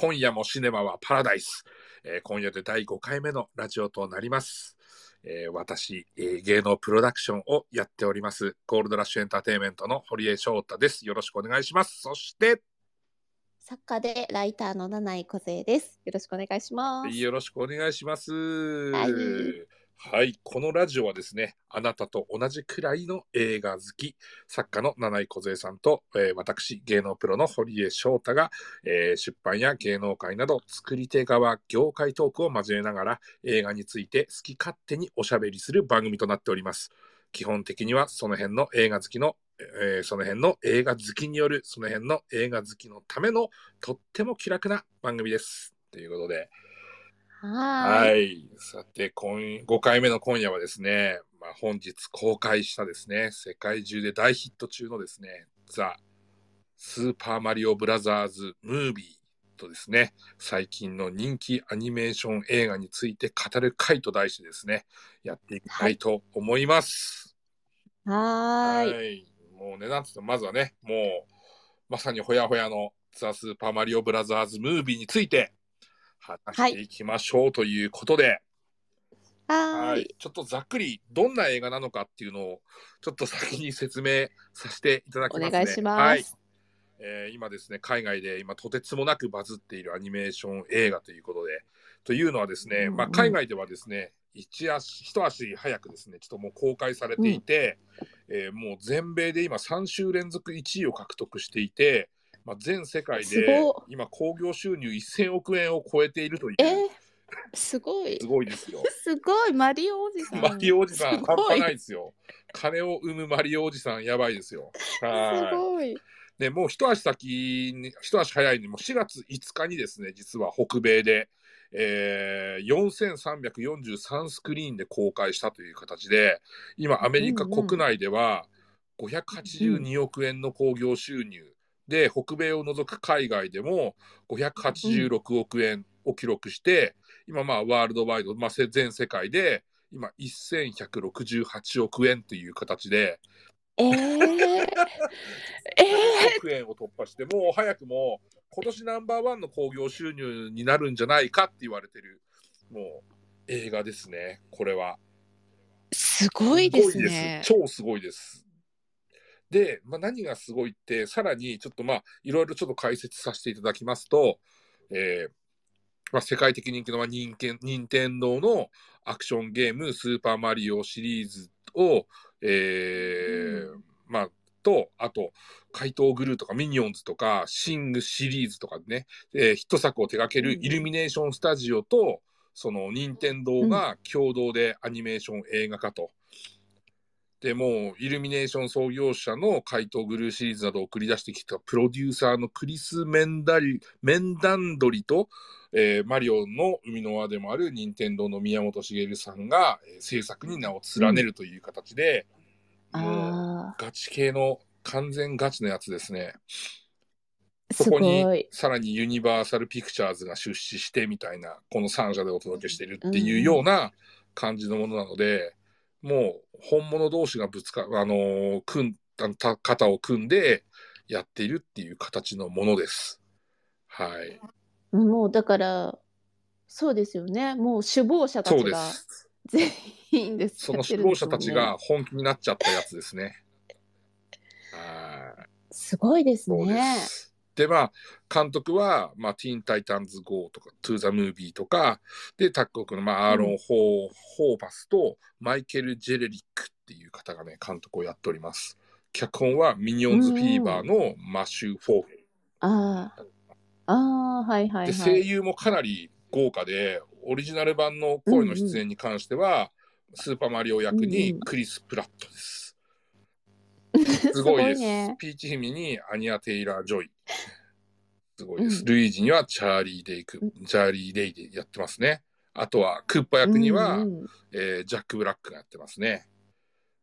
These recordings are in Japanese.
今夜もシネマはパラダイス。えー今夜で第5回目のラジオとなります。えー私、えー芸能プロダクションをやっております、ゴールドラッシュエンターテインメントの堀江翔太です。よろしくお願いします。そして、作家でライターの七井梢です。よろしくお願いします。よろしくお願いします。はいはい、このラジオはですね、あなたと同じくらいの映画好き、作家の七井梢さんと、えー私、芸能プロの堀江翔太が、えー出版や芸能界など作り手側、業界トークを交えながら映画について好き勝手におしゃべりする番組となっております。基本的にはその辺の映画好きの、えーその辺の映画好きによるその辺の映画好きのためのとっても気楽な番組です。ということで、ははーい。い。さて、今5回目の今夜はですね、まあ、本日公開したですね、世界中で大ヒット中のですね、ザ・スーパーマリオブラザーズ・ムービーとですね、最近の人気アニメーション映画について語る会と題してですね、やっていきたいと思います。はーい。もうね、なんつってもまずはね、もう、まさにほやほやのザ・スーパーマリオブラザーズ・ムービーについて話していきましょうということで、はい。い、ちょっとざっくりどんな映画なのかっていうのをちょっと先に説明させていただきますね。お願いします。はい。えー今ですね海外で今とてつもなくバズっているアニメーション映画ということで。というのはですね、うんうんまあ、海外ではですね一足一足早くですねちょっともう公開されていて、えーもう全米で今3週連続1位を獲得していて、まあ、全世界すで今興行収入1000億円を超えているというえー、すごいす。ごいですよ。すごい。マリオおじさん。マリオおじさん、半端ないですよ。金を生むマリオおじさん、やばいですよ。すはごい。い。で、もう一足先に、一足早いに、もう4月5日にですね、実は北米で、えー、4343スクリーンで公開したという形で、今、アメリカ国内では582億円の興行収入で、北米を除く海外でも586億円を記録して、今、まあ、ワールドワイド、まあ、せ全世界で、今、1168億円という形で、えー、え億円を突破して、もう早くも今年ナンバーワンの興行収入になるんじゃないかって言われてる、もう映画ですね、これは。ー、すごいですね。超すごいです。で、まあ、何がすごいって、さらにちょっとまあ、いろいろちょっと解説させていただきますと、えーまあ、世界的人気のまあ任天任天堂のアクションゲーム、スーパーマリオシリーズを、えーまあ、と、あと、怪盗グルーとかミニオンズとか、シングシリーズとかね、えーヒット作を手掛けるうんイルミネーションスタジオと、その任天堂が共同でアニメーション映画化と。でもう、イルミネーション創業者の怪盗グルーシリーズなどを繰り出してきたプロデューサーのクリス・メンダリメンダンドリと、えーマリオの生みの輪でもある任天堂の宮本茂さんが、えー制作に名を連ねるという形で、もうあガチ系の完全ガチのやつですね。そこに。さらにユニバーサル・ピクチャーズが出資してみたいな、この3社でお届けしてるっていうような感じのものなので、もう本物同士がぶつか、あのー組んた肩を組んでやっているっていう形のものです。はい。もうだから、そうですよね。もう首謀者たそうでちがす。全員です。その首謀者たちが本気になっちゃったやつですね。はい。すごいですね。まあ、監督は、まあ、ティーン・タイタンズ・ゴーとか、トゥ・ザ・ムービーとか、で、タッグの、まあ、アーロン・ホー、ホーバスと、マイケル・ジェレリックっていう方がね、監督をやっております。脚本は、ミニオンズ・フィーバーのマシュー・フォーゲル。ああ。ああ、はいはいで、声は声優もかなり豪華で、オリジナル版の声の出演に関しては、スーパーマリオ役にクリス・プラットです。すごいです。ね。ピーチ姫にアニア・テイラー・ジョイ。すごいです。うんルイージにはチャーリー・デイク、チャーリー・デイでやってますね。あとは、クッパ役には、うんうんえージャック・ブラックがやってますね。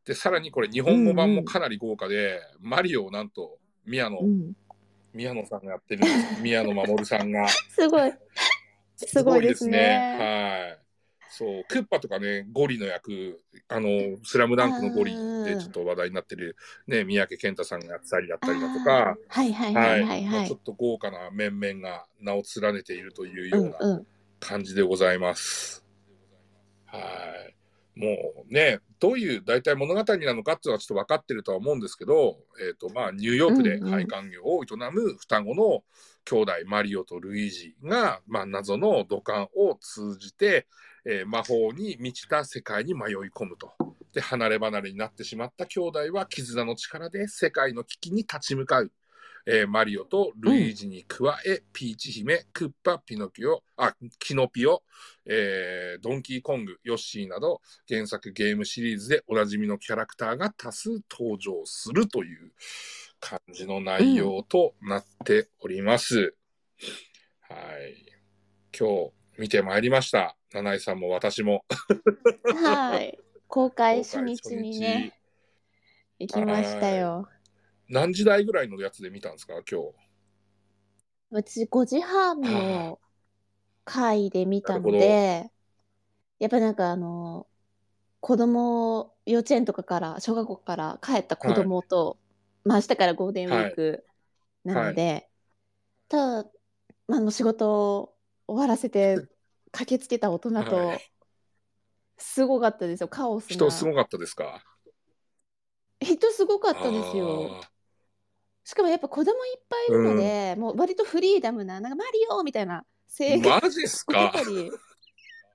で、さらにこれ、日本語版もかなり豪華で、マリオをなんと、宮野、うん宮野さんがやってる。宮野真守さんが。すごい。すごいですね。はい。そう、クッパとかね、ゴリの役、あの、スラムダンクのゴリでちょっと話題になってる、ね、三宅健太さんがやってたりだったりだとあか、ーはいはいはいはいまはい。あちょっと豪華な面々が名を連ねているといううようんなうん。感じでございます。はい。もうね、どういう大体物語なのかっていうのはちょっと分かってるとは思うんですけど、えっ、と、まあ、ニューヨークでうんうん配管業を営む双子の兄弟、マリオとルイージが、まあ、謎の土管を通じて、えー魔法に満ちた世界に迷い込むと。で、離れ離れになってしまった兄弟は絆の力で世界の危機に立ち向かう。えーマリオとルイージに加え、ピーチ姫、クッパ、ピノキオ、あ、キノピオ、えードンキーコング、ヨッシーなど、原作ゲームシリーズでおなじみのキャラクターが多数登場するという感じの内容となっております。はい。今日見てまいりました。七井さんも私も。はい。公開初日にね、行きましたよ。何時台ぐらいのやつで見たんですか？今日。私5時半の回で見たので、やっぱなんかあの、子供、幼稚園とかから、小学校から帰った子供と、まあ明日からゴールデンウィークなので、ただ、まあ、あの仕事を終わらせて 駆けつけた大人とはい、すごかったですよ、カオスな。人すごかったですか？人すごかったですよ。しかもやっぱ子供いっぱいいるので、もう割とフリーダムな、なんかマリオみたいなあ声ー援マジっすか？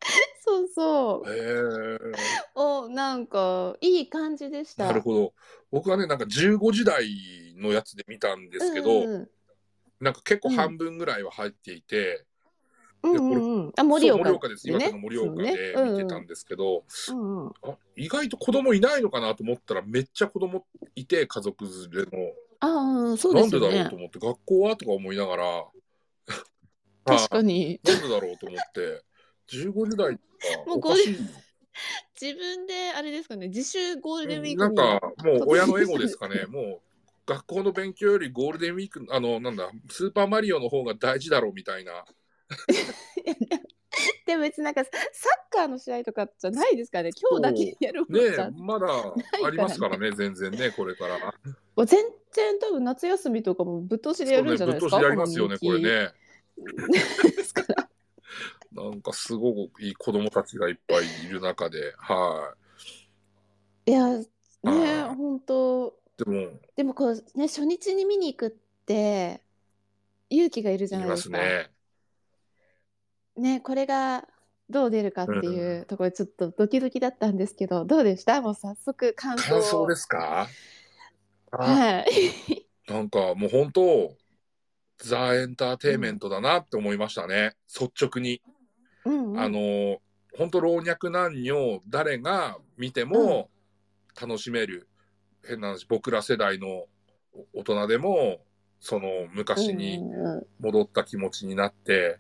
そうそへえう、をなんかいい感じでした。なるほど。僕はね、なんか15時台のやつで見たんですけど、うんうんなんか結構半分ぐらいは入っていて、うんうんうんうんあ盛岡岡です。岩手の岡で見てたんですけど、うんうんあ意外と子供いないのかなと思ったらめっちゃ子供いて家族連れの。ああ、うんそうなんですよねでだろうと。思って、学校は？とか思いながら、確かに。なんでだろうと思って、15時台とかもうおかしい。自分であれですかね、自主ゴールデンウィークに。なんかもう親のエゴですかね、もう学校の勉強よりゴールデンウィーク、あの、なんだ、スーパーマリオの方が大事だろうみたいな。でも別になんかサッカーの試合とかじゃないですからね、今日だけやるもんねじゃえ、まだありますからね、全然ね、これから。全然多分夏休みとかもぶっ通しでやるんじゃないですか？ね、ぶっ通しやりますよね、これね。ね。ですからなんかすごくいい子供たちがいっぱいいる中で、はいや、ね、本当い。でも、でもこうね、初日に見に行くって勇気がいるじゃないですか。すね。ね、これがどう出るかっていうところでちょっとドキドキだったんですけど、どうでした？もう早速感想を。感想ですか？あはい。なんかもう本当、ザ・エンターテインメントだなって思いましたね、率直に。うんうん。あの、本当老若男女、誰が見ても楽しめる。変な話、僕ら世代の大人でも、その昔にうんうんうん。戻った気持ちになって、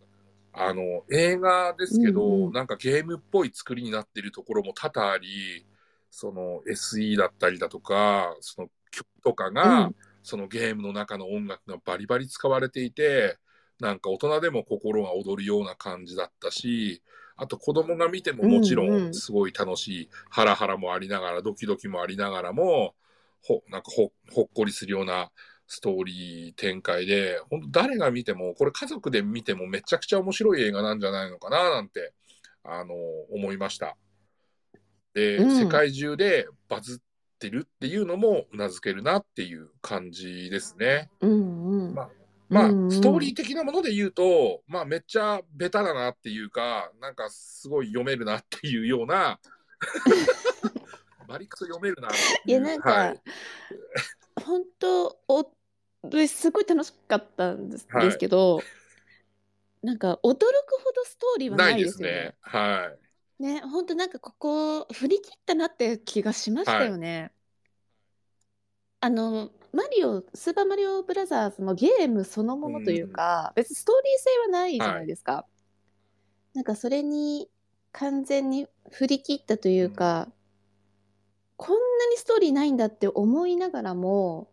あの、映画ですけど、うんうん。なんかゲームっぽい作りになってるところも多々あり、その SE だったりだとか、その曲とかが、うん。そのゲームの中の音楽がバリバリ使われていて、なんか大人でも心が躍るような感じだったし、あと子供が見てももちろうんうんんすごい楽しい、ハラハラもありながら、ドキドキもありながらも、ほ、なんかほ、ほっこりするようなストーリー展開で、本当誰が見ても、これ家族で見てもめちゃくちゃ面白い映画なんじゃないのかな、なんて、あの、思いました。で、うん世界中でバズってるっていうのもうなずけるなっていう感じですね。うんうんままあ、うんうんストーリー的なもので言うと、まあ、めっちゃベタだなっていうか、なんかすごい読めるなっていうような、バリクソ読めるなっていう。いやなんかはい本当おですごい楽しかったんです,、けどなんか驚くほどストーリーはなないいですねね。。はい。ね本当なんかここ振り切ったなって気がしましたよね。あのマリオスーパーマリオブラザーズのゲームそのものというか、別にストーリー性はないじゃないですか。なんかそれに完全に振り切ったというか、こんなにストーリーないんだって思いながらも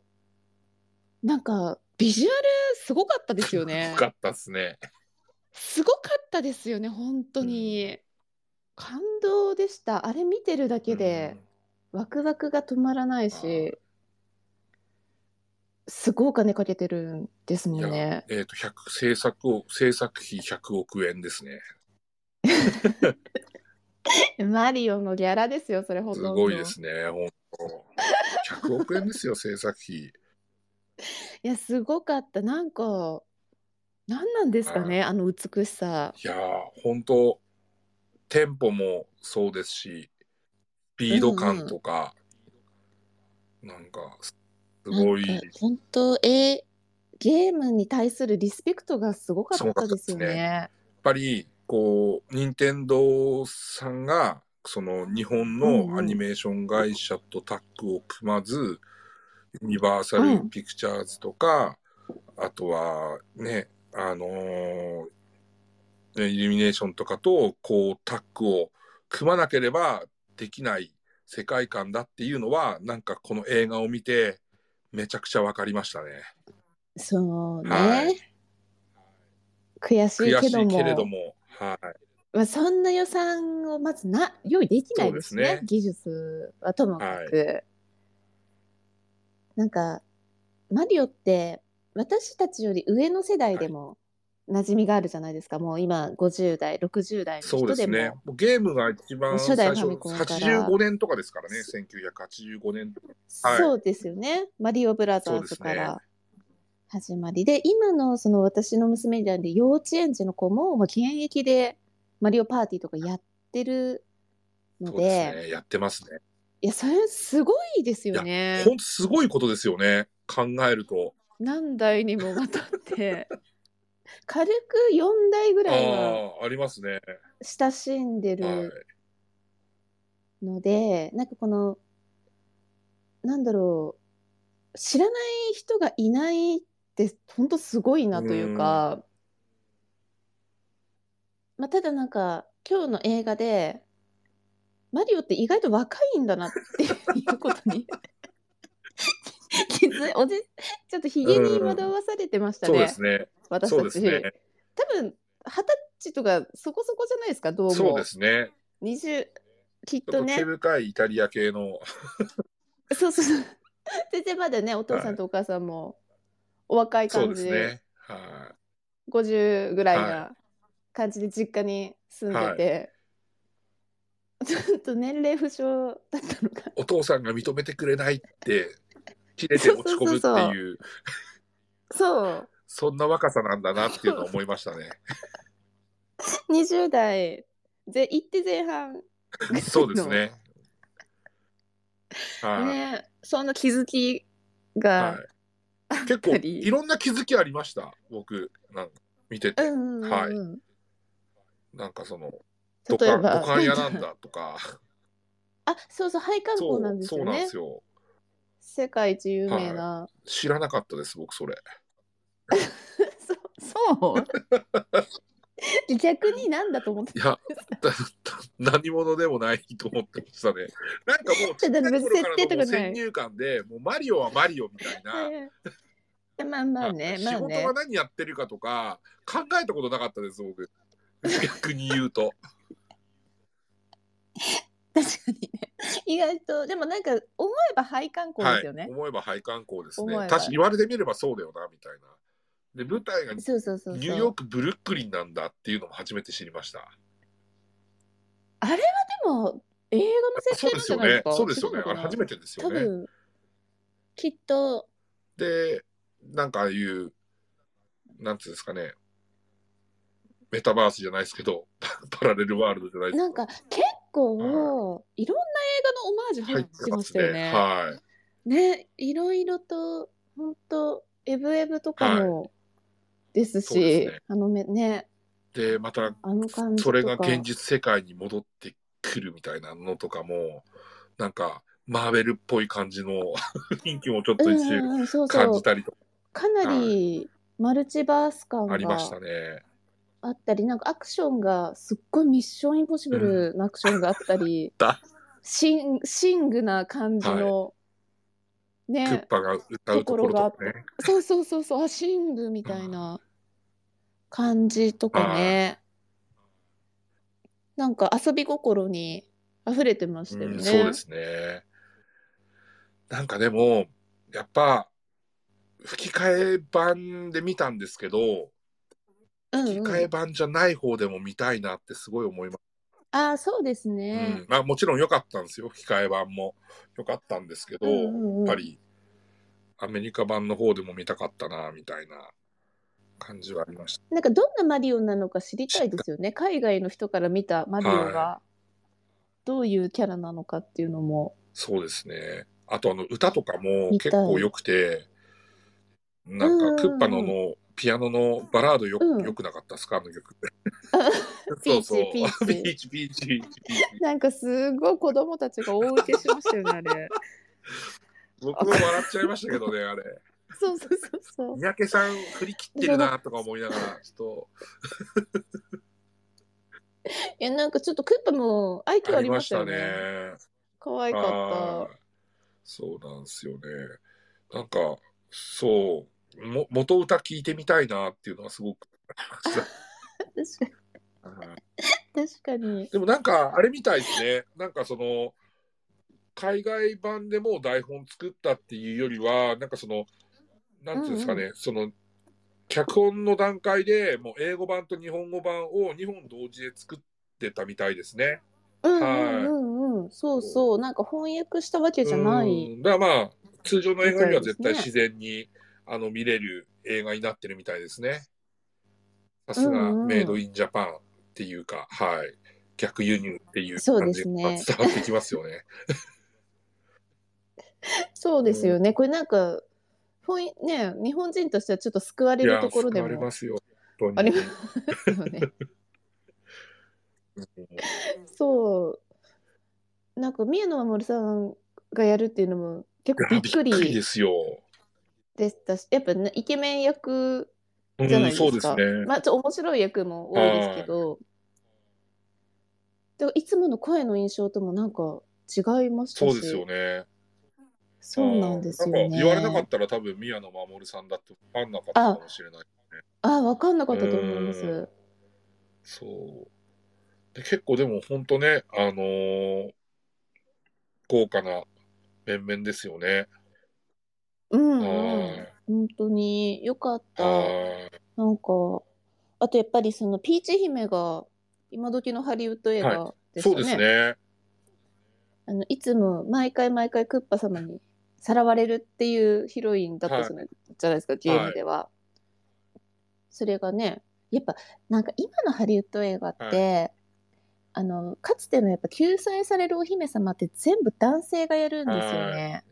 なんかビジュアルすごかったですよね。よ。かったっすね。すごかったですよね本当に、感動でした。あれ見てるだけで、ワクワクが止まらないはい。し、すごいお金かけてるんですもんね。えっ、と、100、制作を、制作費100億円ですね。マリオのギャラですよ、それほすとんど。ごいですね、本当100億円ですよ、制作費。いや、すごかった。なんか、何なんですかね、あの美しさ。いやー、本当テンポもそうですし、スピード感とか、なんか、すごい、本当、えゲームに対するリスペクトがすごかったですよすごかったですね。やっぱり、こう、任天堂さんが、その日本うんうんのアニメーション会社とタッグを組まず、ユニバーサル・ピクチャーズとか、あとはね、あのーねイルミネーションとかと、こう、タッグを組まなければできない世界観だっていうのは、なんかこの映画を見て、めちゃくちゃわかりましたね。そうね。はい。悔しいけども。いけれども、はい。まあ、そんな予算をまずな用意できないですね。ね。技術はともかく、なんかマリオって私たちより上の世代でも馴染みがあるじゃないですか、もう今50代60代のそう人でもですね。もうゲームが一番初代最初、ファミコンから85年とかですからね、1985年。はいそうですよねマリオブラザーズから始まりで今のその私の娘なんで幼稚園児の子も、まあ、現役でマリオパーティーとかやってるのそうでですね。やってますね。いやそれすごいですよねほんとすごいことですよね。考えると。何代にもわたって軽く4代ぐあらいはあ、ありますね。親しんではいる。ので、なんかこのなんだろう知らない人がいないって本当すごいなというか、まあ、ただなんか今日の映画でマリオって意外と若いんだなっていうことに気づいおじちょっとひげに惑わされてましたね、そうですね。私たち、ね。多分二十歳とかそこそこじゃないですかどうもそうですね。20きっととね毛深いイタリア系の。そうそうそう全然まだねお父さんとお母さんもお若い感じでですね。は50ぐらいはな感じで実家に住んでて、ちょっと年齢不詳だったのかい。お父さんが認めてくれないって、切れて落ち込むっていう、そうそんな若さなんだなっていうのを思いましたね。20代ぜ行って前半。そうですね。はい。ねその気づきが、はい。結構いろんな気づきありました？僕なんか見てて、うんうんうんはい。うんなんかその土管例えば。土管屋なんだとか。あそうそう配管工なんですそうなんでよねすよ世界一有名な、知らなかったです僕それ。そそう？逆になんだと思っていや何者でもないと思ってましたね。なんかもうちっちゃい頃からのもう設定とか先入観でもうマリオはマリオみたいな、はいまあまあね、まあね。仕事が。何やってるかとか考えたことなかったです僕。逆に言うと。確かにね。意外と、でもなんか思えば配管工ですよね。はい、。思えば配管工ですね。確かに言われてみればそうだよなみたいな。で舞台がニそうそうそうそう。ューヨークブルックリンなんだっていうのも初めて知りました。でも映画の設そう定なんじゃないですか？そうですよね。違うのかな？あれ初めてですよね。多分きっと。でなんかああいうなんていうんですかねメタバースじゃないですけど パラレルワールドじゃないですなんか結構いろんな映画のオマージュ入ってましたよね。はい。ね、い。ろいろと本当エブエブとかもですそうでし、すね。あのめね。でまたそれが現実世界に戻ってくるみたいなのとかもなんかマーベルっぽい感じの 雰囲気もちょっと一瞬感じたりとか。かなりマルチバース感がありましたね。あったり、なんかアクションがすっごいミッションインポッシブルなアクションがあったり、だ。シンシングな感じの、クッね、パが歌うところとかね。そうそうそうそう、あ、シングみたいな感じとかね、なんか遊び心に溢れてましたよね。うん、そうですね。なんかでも、やっぱ、吹き替え版で見たんですけど、うん吹き替えうん。版じゃない方でも見たいなってすごい思います。ああ、そうですうね。ん。まあもちろん良かったんですよ。吹き替え版も良かったんですけど、うんうやんうん。っぱりアメリカ版の方でも見たかったな、みたいな感じはありました。なんかどんなマリオなのか知りたいですよね。海外の人から見たマリオはがどういうキャラなのかっていうのも。そうですね。あとあの歌とかも結構良くて、なんかクッパののピアノのバラードよ,、うんよくなかったですか？あの曲。そうそうピーチ ピーチ、ピーチ、ピーチ。なんかすごい子供たちが大受けしましたよね、あれ。僕も笑っちゃいましたけどね、あれ。そうそうそうそう。三宅さん振り切ってるなとか思いながら、ちょいや、なんかちょっとクッパも愛っと嬌あありましたよね。ね。可愛かはいそうなんですよね。なんか、そう、も元歌聞いてみたいなっていうのはすごく。確かに。でもなんか、あれみたいですね。なんかその、海外版でもう台本作ったっていうよりは、なんかその、なんていうんですかね、その、脚本の段階でもう英語版と日本語版を2本同時で作ってたみたいですね。うんはいうんうんうん。そうそう。なんか翻訳したわけじゃない。うんだからまあ、通常の映画よりは絶対自然に、あの見れる映画になってるみたいですね。さすがメイドインジャパンっていうか、はい。逆輸入っていうそうで感じが伝わってきますよね。そうですよね。これなんか、翻訳ね、日本人としてはちょっと救われるところでもますよ。ありに。ますよね。うんそう。なんか宮野真守さんがやるっていうのも結構びっくいやびっくりりですよ。でしたし、やっぱね、イケメン役うんじゃないですか。そうですね。まあ、ちょっと面白い役も多いですけど、でもいつもの声の印象ともなんか違いましたし。そうですよね。そうなんですよね。なんか言われなかったら多分宮野真守さんだって分かんなかったかもしれない。あ、わかんなかったと思いまうんす。そう。で結構でも本当ね、あのー豪華な面々ですよね。うん、う。本当によかった。はいなんか、あとやっぱりそのピーチ姫が今時のハリウッド映画ですそうよね。ですね。あのいつも毎回毎回クッパ様にさらわれるっていうヒロインだったじゃない,、じゃないですか、ゲームでは。それがね、やっぱなんか今のハリウッド映画って、あのかつてのやっぱ救済されるお姫様って全部男性がやるんですよね。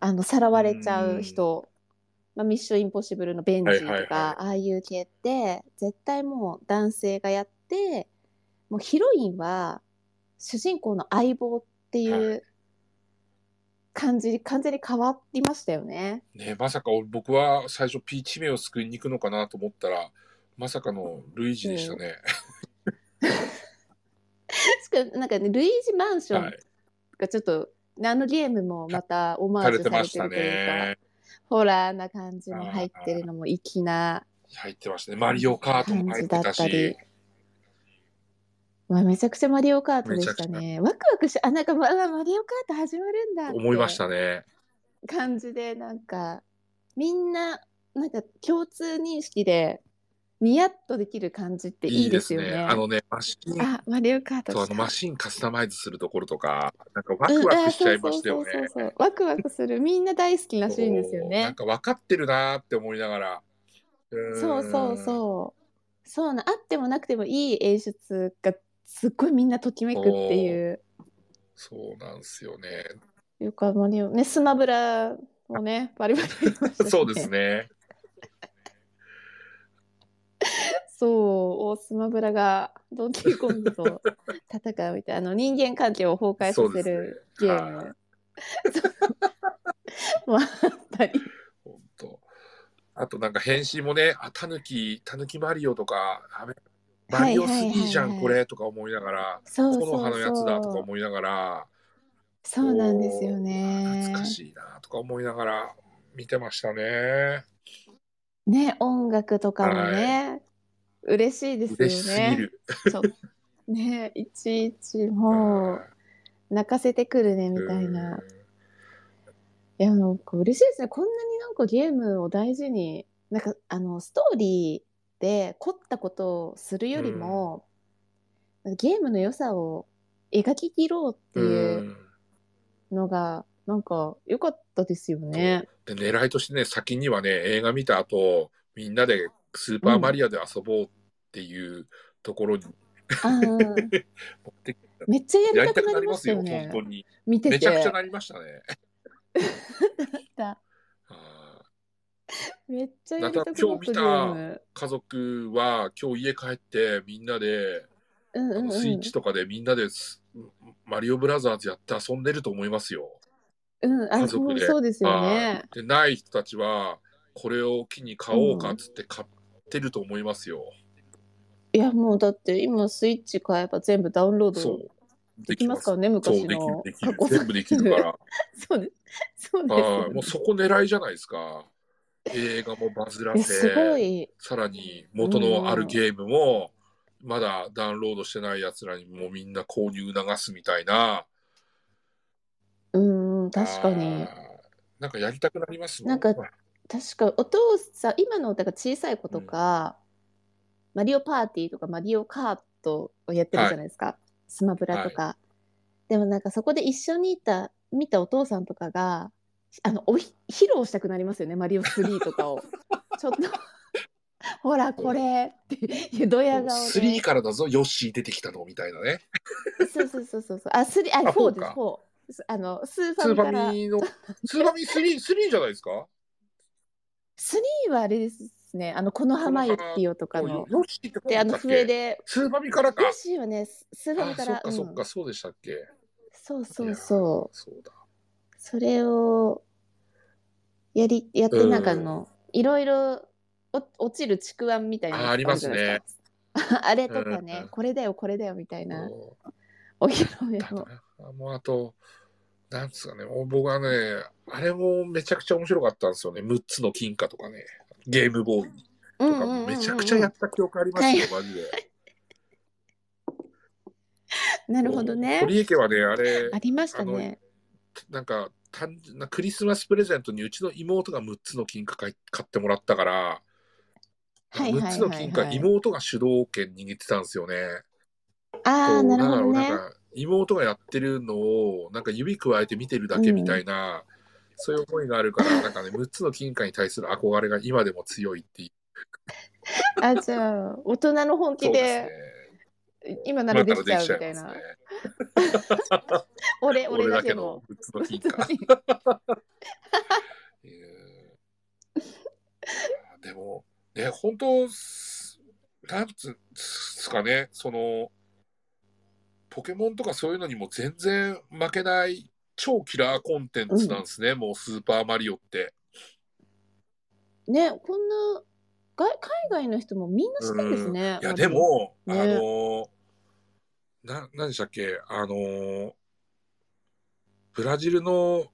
あのさらわれちゃう人。まあ、ミッションインポッシブルのベンジーとか、はいはいはいああいう系って絶対もう男性がやってもうヒロインは主人公の相棒っていはう感じ、完全に変わりましたよね。ねまさか俺僕は最初ピーチ姫を救いに行くのかなと思ったら、まさかのルイージでしたね。しかもなんかねルイージマンションはい。がちょっと、あのゲームもまたオマさージュされれてましてたるというか、ね。ホラーな感じも入ってるのも粋な入ってましたね。マリオカートも入ってた感じだったりし。。まあ、めちゃくちゃマリオカートでしたね。ワクワクし、あ、なんか、まあ、マリオカート始まるんだ思いましたね。感じで、なんか、みんな、なんか共通認識で、ニヤッとできる感じっていいですよね。あのね、マシン、あ、マリオカートそうあのマシンカスタマイズするところとか、なんかワクワクしちゃいましたよねうんあ。そうそうそうそうワクワクする。みんな大好きらしいんですよそうなんね。か分かってるなーって思いながら。そうそううそう。そうな、あってもなくてもいい演出がすっごいみんなときめくっていう。そうなんですよね。よくあマリオ、ね、スマブラをね、バリバリね そうですね。そう、大スマブラがドンキーコングと 戦うみたいな、あの人間関係を崩壊させるゲーム。も あったり。本当。あとなんか変身もね、あ、タヌキ、タヌキマリオとか、あれマリオ3じゃん、はいはいはいはいこれとか思いながら、そうそう木の葉のやつだとかそう。思いながら、そうなんですよね。懐かしいなとか思いながら見てましたね。ね、音楽とかもね、嬉しいです嬉しよね。すぎる。ね、いちいちもう泣かせてくるねみたいな。いや、なんか嬉しいですね。こんなになんかゲームを大事に、なんかあの、ストーリーで凝ったことをするよりも、なんかゲームの良さを描き切ろうってう。いうんのが、なんか良かったですよね。で、狙いとしてね、先にはね、映画見た後、みんなでスーパーマリオで遊ぼうっていうところにああ、持ってきた。めっちゃややりたくなりますよ、ね本。当に。見てて。めちゃくちゃなりましたね。めっちゃやりたくな今日見た家族は今日家帰ってみんなで、うんうんうん。スイッチとかでみんなですマリオブラザーズやって遊んでると思いますよ。うん、あ、そう家族でそうですよね。でない人たちはこれを機に買おうかっつって買ってると思いますよ。いや、もうだって今スイッチ買えば全部ダウンロードそう。できますからね、昔できるのできる全部できるから。そうです。そうですよねはいもうそこ狙いじゃないですか。映画もバズらえすごせ、い。さらに元のあるゲームもまだダウンロードしてない奴らにもみんな購入促すみたいな。うんうん、確かにあ。ー。なんかやりたくなりますもん。なんか確かお父さん、今のだから小さい子とか、マリオパーティーとかマリオカートをやってるじゃないですか。スマブラとか。でもなんかそこで一緒にいた、見たお父さんとかが、あの、おひ披露したくなりますよね、マリオ3とかを。ちょっと、ほら、これっていうドヤ顔で。3からだぞ、ヨッシー出てきたのみたいなね。そうそうそうそうそう。あ、スリあ、あ4です、4 4。あの、スーフスーファミから。ァミの、スーファミ3、3じゃないですか？3はあれですね、あの、この浜よってよとかの。ヨッシーってで、あの、笛で。スーファミからか。ヨッシーはね、ススーファミあ、から。そっかそっか、うんそうでしたっけ？そうそうそう。そうだ。それを、やり、やって、うんなんかあの、いろいろお落ちるちくわんみたいなあありますね。あれとかね、うんこれだよ、これだよ、みたいな、お披露目だを。なもうあと、なんつうかね、僕はね、あれもめちゃくちゃ面白かったんですよね。6つの金貨とかね。ゲームボーイうんとかうんうんうんうんめちゃくちゃやった記憶ありますよ、マジで。なるほどね。堀江家はね、あれあ、りましたね。なんか単純なクリスマスプレゼントにうちの妹が6つの金貨買ってもらったから、はいはいはいはい6つの金貨、妹が主導権握ってたんですよね。ああ、なるほどね妹がやってるのをなんか指くわえて見てるだけみたいな、そういう思いがあるから、なんかね、6つの金貨に対する憧れが今でも強いっていう。あ、じゃあ、大人の本気ですねで、。今ならできちゃうみたいな俺、俺俺だけのだけの。6つの金貨。えーでも、ね、本当、すなんつかね、その、ポケモンとかそういうのにも全然負けない超キラーコンテンツなんですね、もうスーパーマリオって。ね、こんな、が海外の人もみんな知ってるんですね。いや、でも、ねあの、な、何でしたっけ、あの、ブラジルの、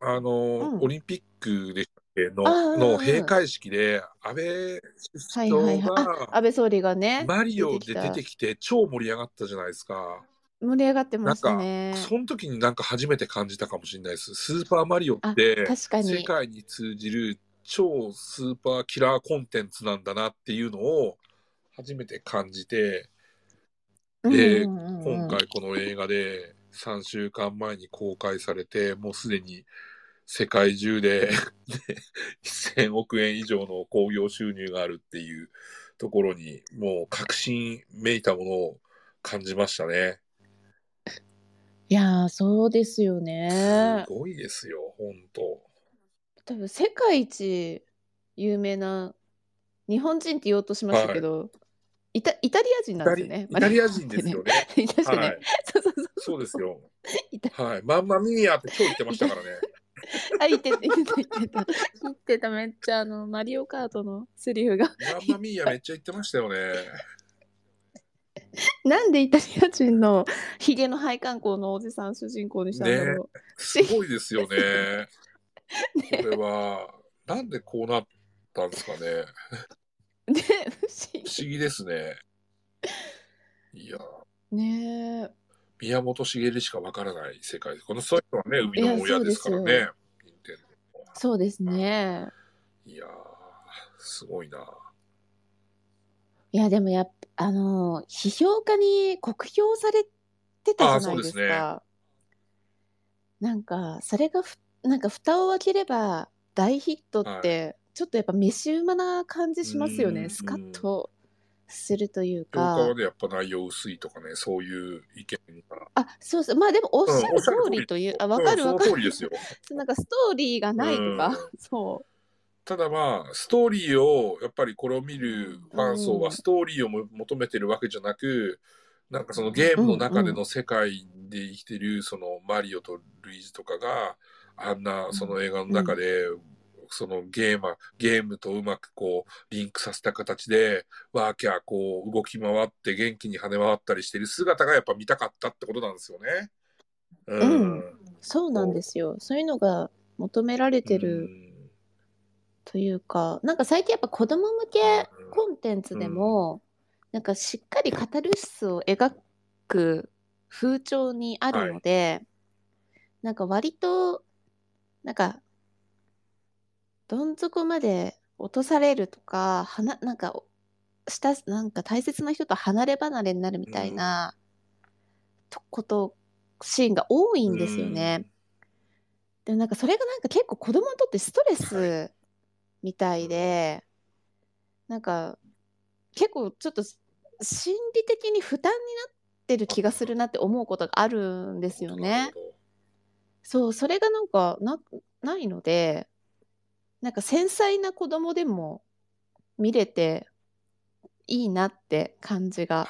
あの、うんオリンピックでしたっけの、の閉会式で、安倍はい首はい相はい。安倍総理がね、マリオで出てきて超盛り上がったじゃないですか。盛り上がってましたなんね。その時になんか初めて感じたかもしれないです。スーパーマリオっあ、て確かに。世界に通じる超スーパーキラーコンテンツなんだなっていうのを初めて感じて、で今回この映画で3週間前に公開されて、もうすでに世界中で 1000億円以上の興行収入があるっていうところに、もう確信めいたものを感じましたね。いやー、そうですよねす。ごいですよ、本当。多分世界一有名な日本人って言おうとしましたけど、イタイタリア人なんですよね。イタリア人ですよね。ね。確かね、はい。そうそうそう。そうですよ。イタはい。マンマミーヤって超言ってましたからね。あ、言ってた、言ってた、言ってた。言ってた、めっちゃあの、マリオカートのセリフが。マンマミーヤめっちゃ言ってましたよね。なんでイタリア人のヒゲの配管工のおじさん主人公にしたんだろすごいですよ ね。これは、なんでこうなったんですかね。う。ね、不思不思議ですね。いや、議。ねえ。宮本茂しかわからない世界です。このそういうのはね、生みの親ですからね。任そうですね。いやー、すごいな。いや、でもやっぱ、あの、批評家に酷評されてたじゃないですあか。なんか、それがふ、なんか蓋を開ければ大ヒットって、ちょっとやっぱ飯馬な感じしますよね。うんスカッとするという評価はか。ね、やっぱ内容薄いとかね、そういう意見が。あ、そうそう。まあでもおっしゃる通通りりという、あ、わかるわかる。なんかストーリーがないとか、うん そただまあ、ストーリーを、やっぱりこれを見るファン層うんはストーリーをも求めてるわけじゃなく、なんかそのゲームの中での世界で生きてる、そのマリオとルイージとかが、あんなその映画の中で、そのゲーム、ゲームとうまくこう、リンクさせた形で、ワーキャーこう、動き回って元気に跳ね回ったりしてる姿がやっぱ見たかったってことなんですよね。うん。うそうなんですよ。そういうのが求められてるというか、なんか最近やっぱ子供向けコンテンツでも、なんかしっかりカタルシスを描く風潮にあるので、なんか割と、なんか、どん底まで落とされるとか、はな、なんか、した、なんか大切な人と離れ離れになるみたいな、とこと、シーンが多いんですよね。でもなんかそれがなんか結構子供にとってストレスみたいで、なんか結構ちょっと心理的に負担になってる気がするなって思うことがあるんですよね。そう、それがなんかなないので、なんか繊細な子供でも見れていいなって感じが。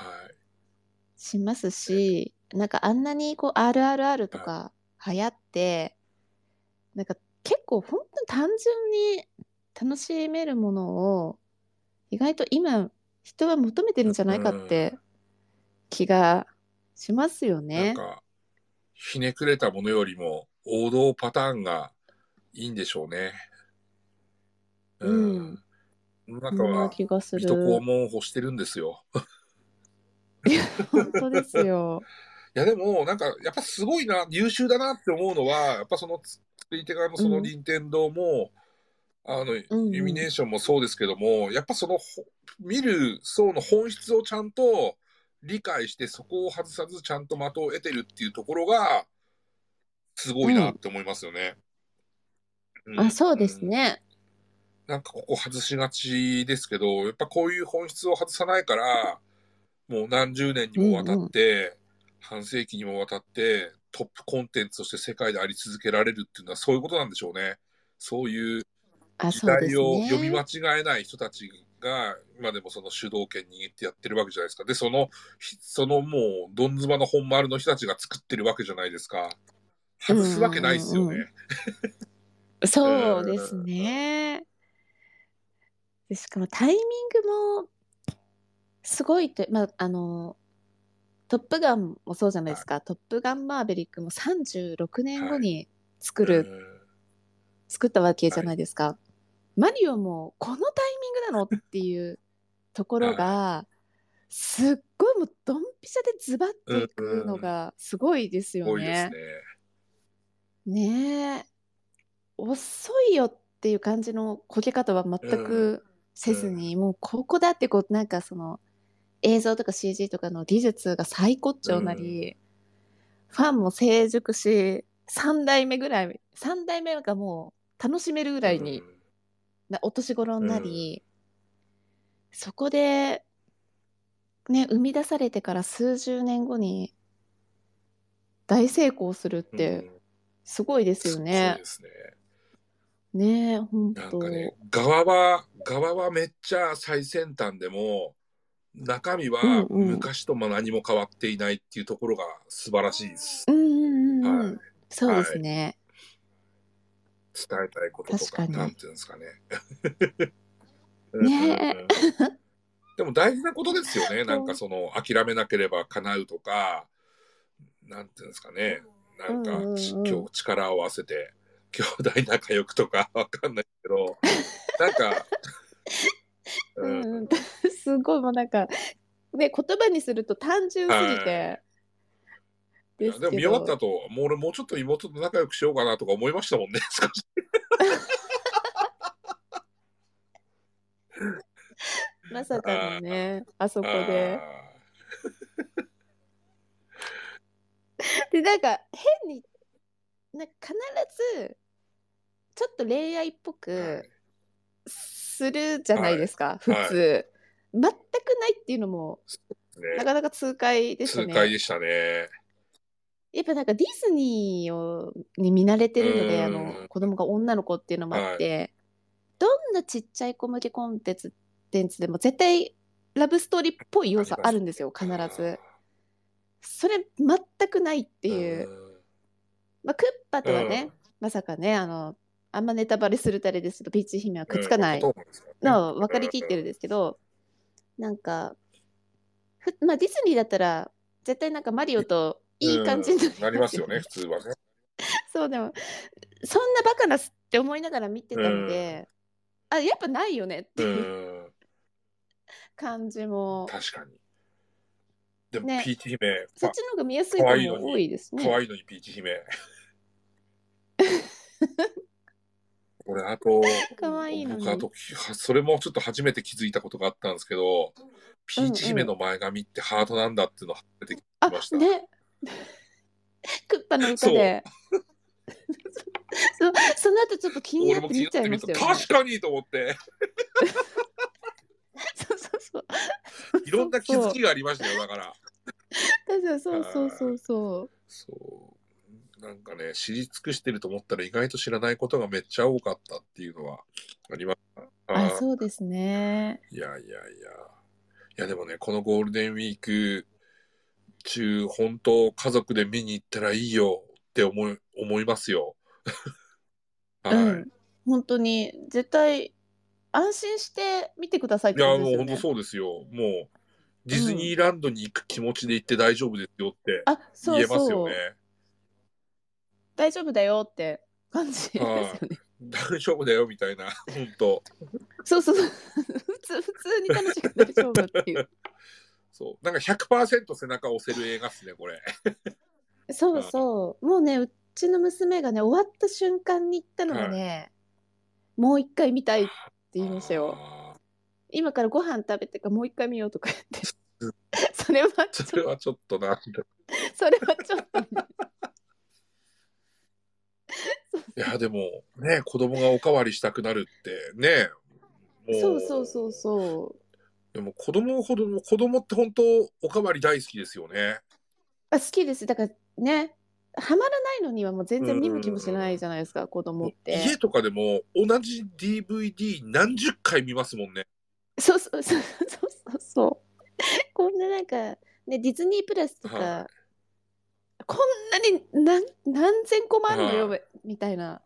しますし、なんかあんなにこう RRR とか流行って、なんか結構本当に単純に楽しめるものを意外と今人は求めてるんじゃないかって気がしますよなんね。か、ひねくれたものよりも王道パターンがいいんでしょうね。うん。中そんなは、気がする。水戸黄門を欲してるんですよ。本当ですよ。いやでも、なんか、やっぱすごいな、優秀だなって思うのは、やっぱその作り手側のそのうん任天堂も、あの、うんうんイルミネーションもそうですけども、やっぱその、ほ見る層の本質をちゃんと理解して、そこを外さずちゃんと的を得てるっていうところが、すごいなって思いますよね。んあ、そうです。ね。なんかここ外しがちですけど、やっぱこういう本質を外さないから、もう何十年にもわたって、半世紀にもわたって、トップコンテンツとして世界であり続けられるっていうのはそういうことなんでしょうね。そういうあ、時代を読み間ね。違えない人たちが、今でもその主導権握ってやってるわけじゃないですか。で、その、ひそのもう、どんずばの本丸の人たちが作ってるわけじゃないですか。外すわけないですよね。うんうん そうですね。でしかもタイミングもすごいと、まあ、あの、トップガンもそうじゃないですか。トップガンマーベリックも36年後に作る、うん作ったわけじゃないですか。マリオもこのタイミングなのっていうところが、すっごいもうドンピシャでズバッていくのがすごいですよ多いですねね。。ねえ。遅いよっていう感じのこけ方は全くせずに、もうここだってこうなんかその映像とか CG とかの技術が最高潮なり、ファンも成熟し、3代目ぐらい、3代目がもう楽しめるぐらいに、なお年頃になり、そこで、ね、生み出されてから数十年後に大成功するっうんてすごいですよそうねで。すね。ねえ、ほんと。なんかね、側は、側はめっちゃ最先端でも、中身はうんうん昔とも何も変わっていないっていうところが素晴らしいです。うんうんうんうん。はいそうですね。伝えたいこととか、確かになんていうんですかね。ねでも大事なことですよね。なんかその、諦めなければ叶うとか、なんていうんですかね。なんか、今日力を合わせて、兄弟仲良くとか わかんないけど、なんか、う うん すごいもうなんか、ね、言葉にすると単純すぎはて。でも見終わった後、もう俺もうちょっと妹と仲良くしようかなとか思いましたもんね、少し。まさかのね、あそこで。で、なんか変に、な必ず、ちょっと恋愛っぽくするじゃないですか、はい、普通、はい、全くないっていうのも、なかなか痛快でしたね。痛快でしたね。やっぱなんかディズニーをに見慣れてるので、あうん。の子供が女の子っていうのもあって、どんなちっちゃい子向けコンテンツでも絶対ラブストーリーっぽい要素あるんですよ、必ず。それ全くないっていう。まあ、クッパとはね、まさかね、あの、あんまネタバレするとあれですけど、ピーチ姫はくっつかない。うんのは分かりきってるんですけど、なんか、ふまあ、ディズニーだったら、絶対なんかマリオといい感じにうんなりますよね、普通はね。そうでもそんなバカなすって思いながら見てたので、あやっぱないよねってういう、ん、感じも、確かに。でも、ねピーチ姫、そっちの方が見やすい方も多いですね。可愛いのにピーチ姫。これ、あと、可愛いのに僕、あと、それもちょっと初めて気づいたことがあったんですけど、ピーチ姫の前髪ってハートなんだっていうのを初めて聞きあました。ねクッパの歌でそ その後ちょっと気になって見ちゃいましたよね。確かにと思って、そうそうそう。いろんな気づきがありましたよ、だから。確かにそうそうそうそう。そう。なんかね、知り尽くしてると思ったら意外と知らないことがめっちゃ多かったっていうのはありました。あーそうですね。いやいやいや。いやでもね、このゴールデンウィーク中、本当家族で見に行ったらいいよって思い、思いますよ。はい。うん。本当に絶対安心して見てくださいっいや、てことですよね。もう本当そうですよ。もう、ディズニーランドに行く気持ちで行って大丈夫ですよってあ、そう言えますそう。よね。大丈夫だよって感じですよね。大丈夫だよみたいな、本当。そうそうそう。普通、普通に楽しく大丈夫っていう。そう。なんか100%背中を押せる映画っすね、これ。そうそう。もうね、うちの娘がね、終わった瞬間に言ったのがね、もう一回見たいって言いましたよ。あ今からご飯食べてからもう一回見ようとか言って。それはーちょそれはちょっとな。それはちょっとね、いや、でも、ね、子供がおかわりしたくなるって、ね、もう、そうそうそうそう。でも子供ほどの、子供って本当、おかわり大好きですよね。あ好きです。だからね、ハマらないのにはもう全然見向きもしないじゃないですか、子供って。家とかでも、同じ DVD 何十回見ますもんね。そうそうそうそうそうそう。こんななんか、ね、ディズニープラスとか、はこんなに何何千個もあるのよ、はみたいな。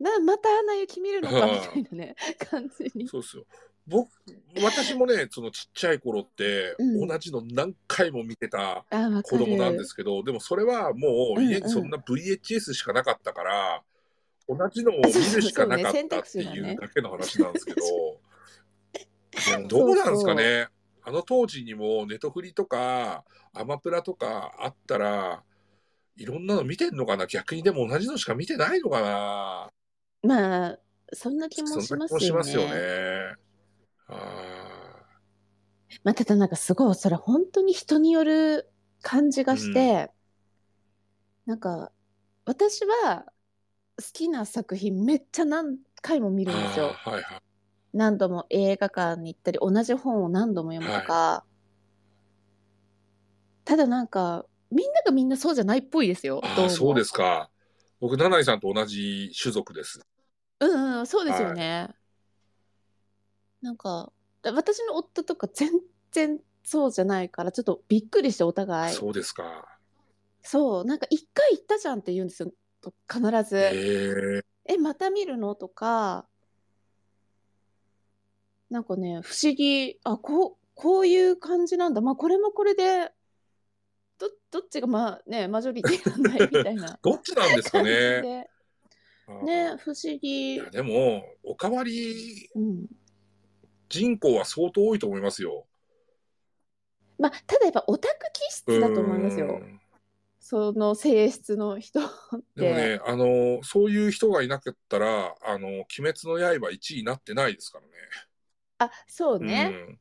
なまたアナ雪見るのかはいみたいなね、感じに。そうですよ。僕、私もね、そのちっちゃい頃って、うん同じの何回も見てたあ、わかる。子供なんですけど、でもそれはもう家にそんな VHS しかなかったから、同じのを見るしかなかったっていうだけの話なんですけど、でもどうなんですかね？あの当時にもネトフリとかアマプラとかあったら、いろんなの見てんのかな？逆にでも同じのしか見てないのかな？まあ、そんな気もしそんなますよね。気もしますよね。あまあ、ただなんかすごい、それ本当に人による感じがして、なんか、私は好きな作品めっちゃ何回も見ーるんですよ。はいはい。何度も映画館に行ったり、同じ本を何度も読むとか。ただなんか、みんながみんなそうじゃないっぽいですよ。ああ、そうですか。僕、七井さんと同じ種族です。うんうん、そうですよね。なんか、私の夫とか全然そうじゃないから、ちょっとびっくりしてお互い。そうですか。そう、なんか一回行ったじゃんって言うんですよ、と必ず。へえ。え、また見るの？とか、なんかね、不思議、あ、こう、こういう感じなんだ。まあ、これもこれで、ど、どっちがまあね、マジョリティなんだい？みたいな どっちなんですかね。ね、不思い議や。でも、おかわりうん。人口は相当多いと思いますよ。まあ、ただやっぱオタク気質だと思いますよ。うんその性質の人って。でもね、あの、そういう人がいなかったら、あの、鬼滅の刃1位になってないですからね。あ、そううね。ん。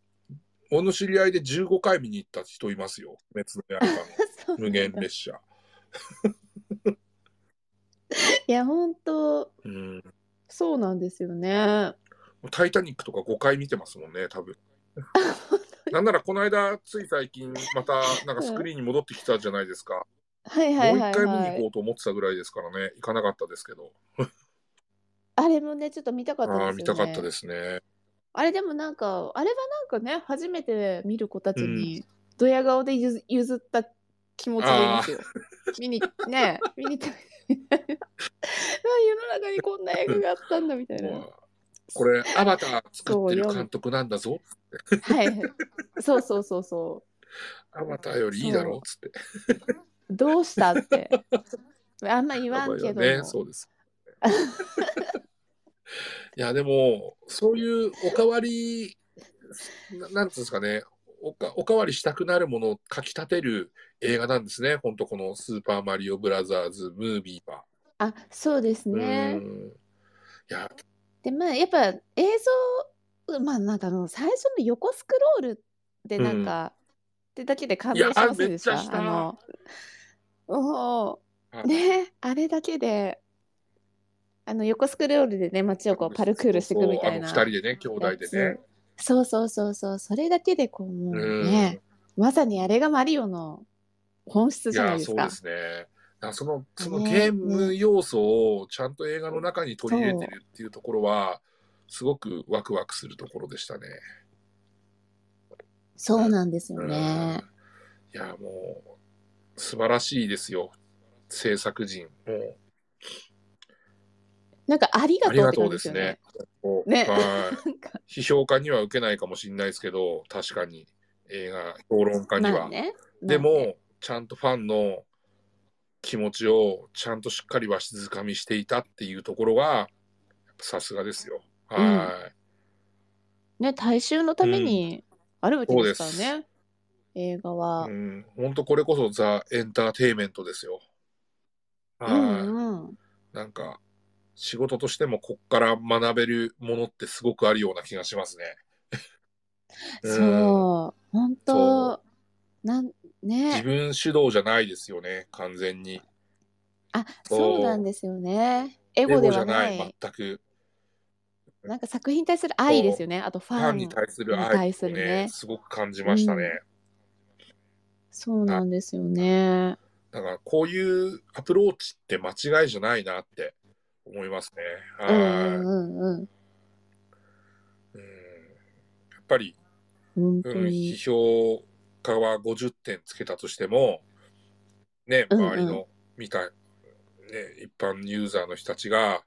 俺の知り合いで15回見に行った人いますよ。滅の刃の 無限列車。いや、本当うん。そうなんですよね。タイタニックとか5回見てますもんね、多分。なんならこの間、つい最近、またなんかスクリーンに戻ってきたじゃないですか。はいはいはいもう一回見にはい。行こうと思ってたぐらいですからね、行かなかったですけど。あれもね、ちょっと見たかったですああ。見たかったですね。あれでもなんか、あれはなんかね、初めて見る子たちに、ドヤ顔で譲譲った気持ちでいますよ。見に、ね、見に行ってみたいな。あ世の中にこんな映画があったんだみたいな。これ、アバター作ってる監督なんだぞ。はいはい。そうそうそうそアバターよりいいだろ？うっつって。う。どうしたって。あんま言わんけども。ね、そうです。いや、でも、そういうおかわり、ななんていうんですかね、おかおかわりしたくなるものをかき立てる映画なんですね、本当このスーパーマリオブラザーズムービーは。あ、そうですうね。ん。いや、で、まあ、やっぱ映像、まあ、なんかあの、最初の横スクロールでなんか、ってだけで感動しませんでしたあの、おあーね、あれだけで、あの、横スクロールでね、街をこうパルクールしていくみたいな。二人でね、兄弟でね。そうそうそうそう、それだけでこう、もううんね、まさにあれがマリオの本質じゃないですかそうで。すね。だそのそのねゲーム要素をちゃんと映画の中に取り入れてるっていうところは、すごくワクワクするところでしたね。そうなんですようんね。いや、もう、素晴らしいですよ。制作陣。もう、なんかありがとうねですよね。。ねはい 批評家には受けないかもしれないですけど、確かに映画評論家には。まあね。でも、ちゃんとファンの気持ちをちゃんとしっかりわしづかみしていたっていうところが、さすがですよ。はい。ね、大衆のためにあるわけですからそうね。映画は。うん、本当これこそザ・エンターテイメントですよ。うはい。んうん。なんか、仕事としてもこっから学べるものってすごくあるような気がしますね。うんそう。本そ当なん、ね。自分主導じゃないですよね、完全に。あ、そうなんですよね。エエゴではないい。全く。なんか作品に対する愛ですよね。あとフファンに対するに愛するねね、すごく感じましたね。そうなんですよね。だから、こういうアプローチって間違いじゃないなって思いますね。はい。うんうんうんうん。うんやっぱり、うん、批に。評家は50点つけたとしても、ね、周りの見た、ね、一般ユーザーの人たちが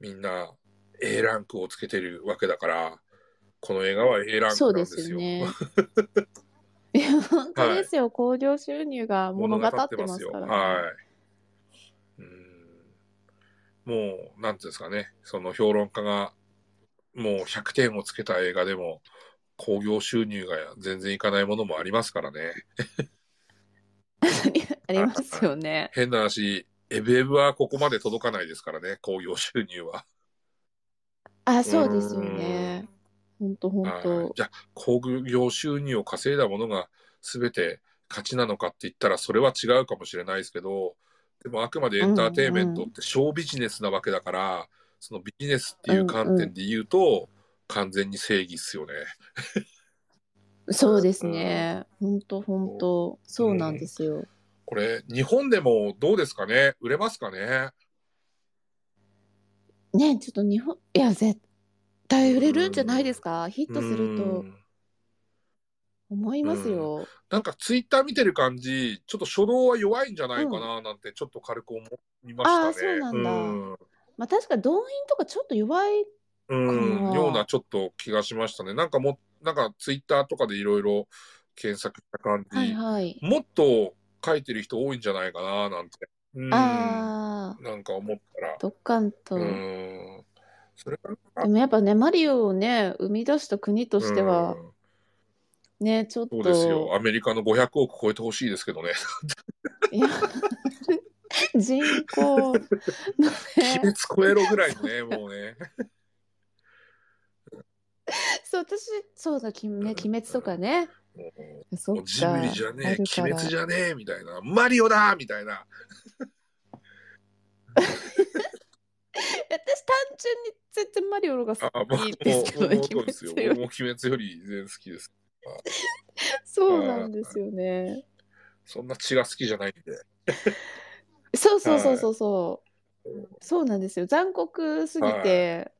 みんな A ランクをつけてるわけだから、この映画は A ランそうでクなんですすよ。いや、本当ですよ。興行収入が物語ってますからね。はい。うんもう、なんていうんですかね、その評論家がもう100点をつけた映画でも、興行収入が全然いかないものもありますからね。ありますよね。変な話、エブエブはここまで届かないですからね、興行収入は。あ、そうですよね。本当本はい当。じゃあ、興行収入を稼いだものが全て勝ちなのかって言ったら、それは違うかもしれないですけど、でもあくまでエンターテインメントって小ビジネスなわけだから、そのビジネスっていう観点で言うと、完全に正義っすよね。そうですね。本当本当。そうなんですよ。これ、日本でもどうですかね？売れますかね？ね、ちょっと日本、いや、絶対売れるんじゃないですか？ヒットするとうん思いますよ。なんかツイッター見てる感じ、ちょっと初動は弱いんじゃないかななんてちょっと軽く思いましたね。あーそうなんだうんまあ確か動員とかちょっと弱い。うんようなちょっと気がしましたね。なんかもなんかツイッターとかでいろいろ検索した感じ、はいはい。もっと書いてる人多いんじゃないかななんて。うんああ、なんか思ったら。ドッカンと。うん。それでもやっぱね、マリオをね、生み出した国としてはうんね、ちょっそうですよ。と、アメリカの500億超えてほしいですけどね。いや、人口の鬼ね、滅超えろぐらいのね、もうね。そう、私、そうだ、きね、鬼滅とかね。もそうっもうジブか。リじゃねえ鬼滅じゃねえみたいな。マリオだみたいな。私、単純に全然マリオが好きですけどね、鬼そうですよ。滅よも鬼滅より全然好きです。そうなんですよね。そんな血が好きじゃないんで。そうそうそうそうそう。そうなんですよ。残酷すぎて、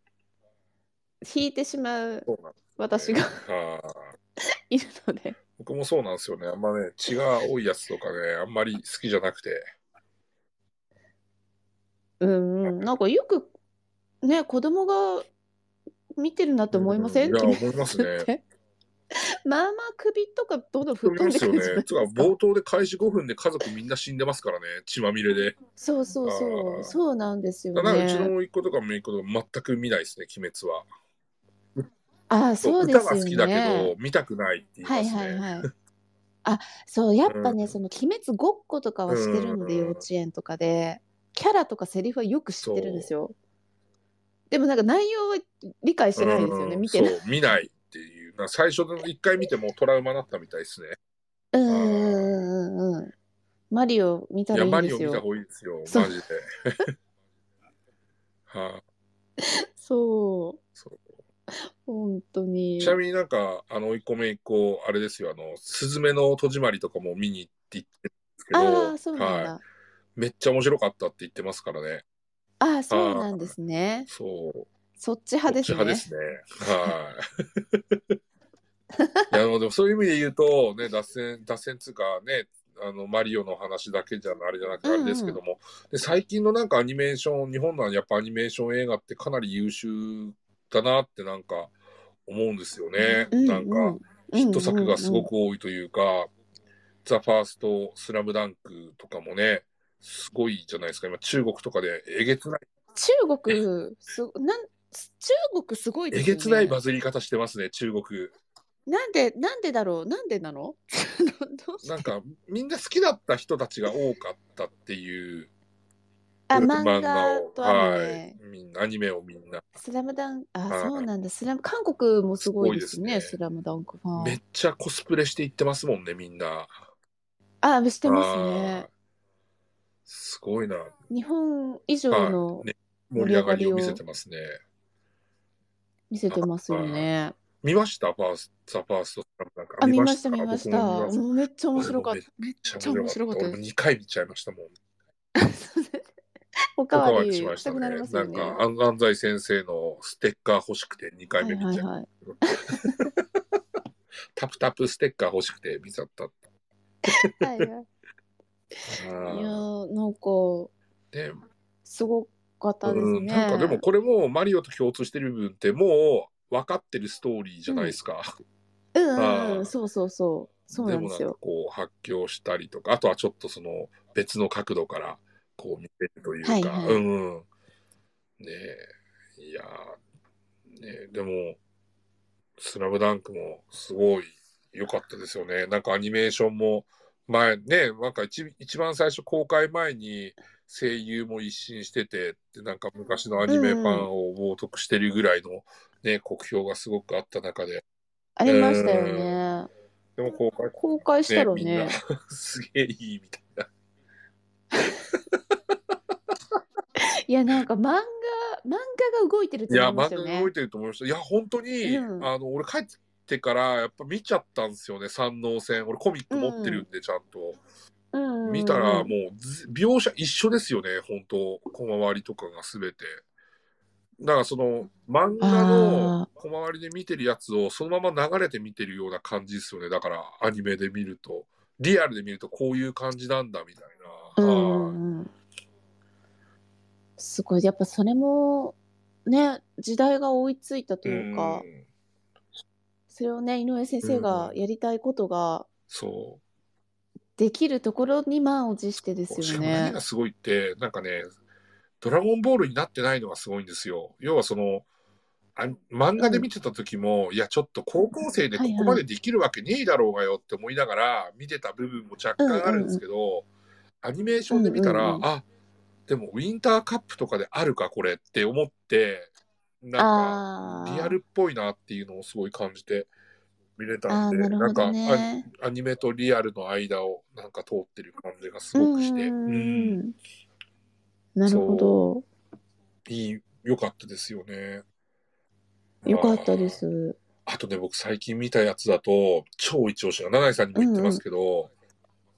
引いてしまうそうなんです私がはいいるので。僕もそうなんですよねあんまね血が多いやつとかねあんまり好きじゃなくてうんうん。なんかよく、ね、子供が見てるなって思いません、うんいや思いますねってまあまあ首とかどんどん吹っ飛んますよね。でくるじゃないですかつか。冒頭で開始5分で家族みんな死んでますからね、血まみれで。そうそうそあーう。そうなんですよだからうちね。の甥っ子とか姪っ子とか全く見ないですね、鬼滅は。ああ、そうですよ歌が好きだけねど、。見たくないって言いまはいすね。はいはい。あ、そう、やっぱね、うんその鬼滅ごっことかはしてるので、うん幼稚園とかで、キャラとかセリフはよく知ってるんですよ。でもなんか内容は理解してないですよね、うん見てない。そう、見ないっていう。な最初の1回見てもトラウマだったみたいですね。うんうんうんうんうん。マリオ見たらいいんですよ。マリオ見た方がいいですよ、マジで。はい、そう。本当にち。なみになんか、あの、1個目1個、あれですよ、あの、すずめの戸締まりとかも見に行って言ってるんですけど、ああ、そうなんはい、だ。めっちゃ面白かったって言ってますからね。ああ、そうなんですね。そう。そっち派ですね。こっち派ですね。はい。いや、でもそういう意味で言うと、ね、脱線、脱線つうかね、あの、マリオの話だけじゃ、あれじゃなくてあれですけども、で、最近のなんかアニメーション、日本のやっぱアニメーション映画ってかなり優秀だなってなんか思うんですよね。うんなんか、ヒット作がすごく。く多いというか、ザ・ファースト、スラムダンクとかもね、すごいじゃないですか。今、中国とかでえげつない、中国、すなん中国すごいですよね。えげつないバズり方してますね、中国。なんで、なんでだろう？なんでなの？なんか、みんな好きだった人たちが多かったっていうあ、うん漫画とアニメ。はい。みんな、アニメをみんな。スラムダンク、あ、はいそうなんだ。スラム、韓国もすごいですね、すスラムダンクファン。めっちゃコスプレしていってますもんね、みんな。あ、してますはいね。すごいな。日本以上のはいね盛り上がりを見せてますね。見せてますよね。見ました？ファースト、ザ・ファーストスラムダンク。あ、見ました、見ました？めっちゃ面白かった。めっちゃ面白かった俺もです。2回見ちゃいましたもん。おかわりしまししたね。なんか、安安西先生のステッカー欲しくて2回はい目見ちゃう。はいはい。タプタプステッカー欲しくて見ちゃった。はいはい。いやー、なんか、ですごかったですうん、ね。なんかでもこれもマリオと共通してる部分ってもう分かってるストーリーじゃないですか。うんうんそうそうそう。そうなんもなんかですよ。こう発狂したりとか、あとはちょっとその別の角度からこう見てるというか、はいはいうんうん。ねえ、いやー、ねえ、でも、スラムダンクもすごい良かったですよね。なんかアニメーションも前ね、なんか一一番最初公開前に声優も一新しててって、なんか昔のアニメファンを冒涜してるぐらいのね、酷評がすごくあった中で、ありましたよね。でも公開公開したらね。すげえいいみたいな。いや、なんか漫画、漫画が動いてるっていや、漫画が動い。てると思いました。いや、本当に、うんあの、俺帰ってから、やっぱ見ちゃったんですよね、三能線。俺コミック持ってるんで、ちゃんと。うんうんうん見たら、もうず、描写一緒ですよね、本当小回りとかがすべて。だから、その、漫画の小回りで見てるやつを、そのまま流れて見てるような感じですよね。だから、アニメで見ると。リアルで見ると、こういう感じなんだ、みたいな。うんすごい。やっぱそれも、ね、時代が追いついたというか、んそれをね、井上先生がやりたいことがそう。できるところに満を持してですよしかも何ねが。すごいって、なんかね、ドラゴンボールになってないのがすごいんですよ。要はその、あ漫画で見てた時も、いや、ちょっと高校生でここまでできるわけねえだろうがよって思いながら見てた部分も若干あるんですけど、アニメーションで見たら、うんうんうんあ、でもウィンターカップとかであるか、これって思って、なんか、あリアルっぽいなっていうのをすごい感じて見れたんで、なるほどなんかね。ア、アニメとリアルの間をなんか通ってる感じがすごくして、うんうんうんうん。なるほど。いい、良かったですよね。よかったで。す。あとね、僕最近見たやつだと、超一押しが、七井さんにも言ってますけど、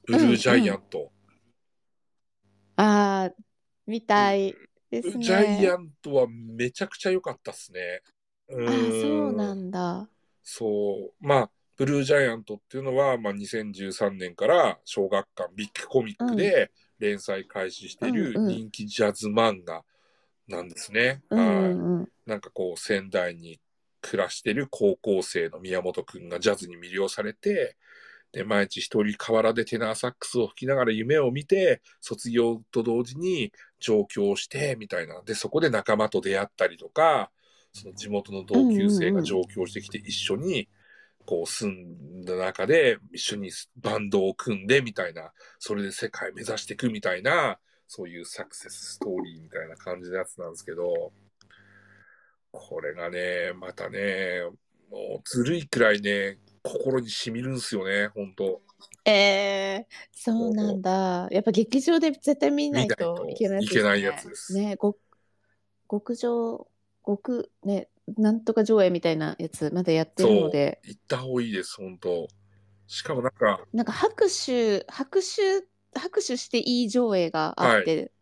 ブルージャイアント。ああ、みたいですね。ジャイアントはめちゃくちゃ良かったっすね。うあそうなんだ。そう。まあ、ブルージャイアントっていうのは、まあ、2013年から小学館ビッグコミックで連載開始している人気ジャズ漫画なんですね。うんうはい。なんかこう、仙台に暮らしてる高校生の宮本くんがジャズに魅了されて、で、毎日一人河原でテナーサックスを吹きながら夢を見て、卒業と同時に上京して、みたいな。で、そこで仲間と出会ったりとか、その地元の同級生が上京してきて一緒に、こう住んだ中で一緒にバンドを組んでみたいな、それで世界目指していくみたいな、そういうサクセスストーリーみたいな感じのやつなんですけど、これがね、またね、もうずるいくらいね、心に染みるんですよね、本当ええそうなんだ。やっぱ劇場で絶対見ないといけないやつですね。いけないやつですね、ご極上、極、ね、なんとか上映みたいなやつまだやってるので、行った方がいいです、本当しかもなんか、なんか拍手、拍手、拍手していい上映があって、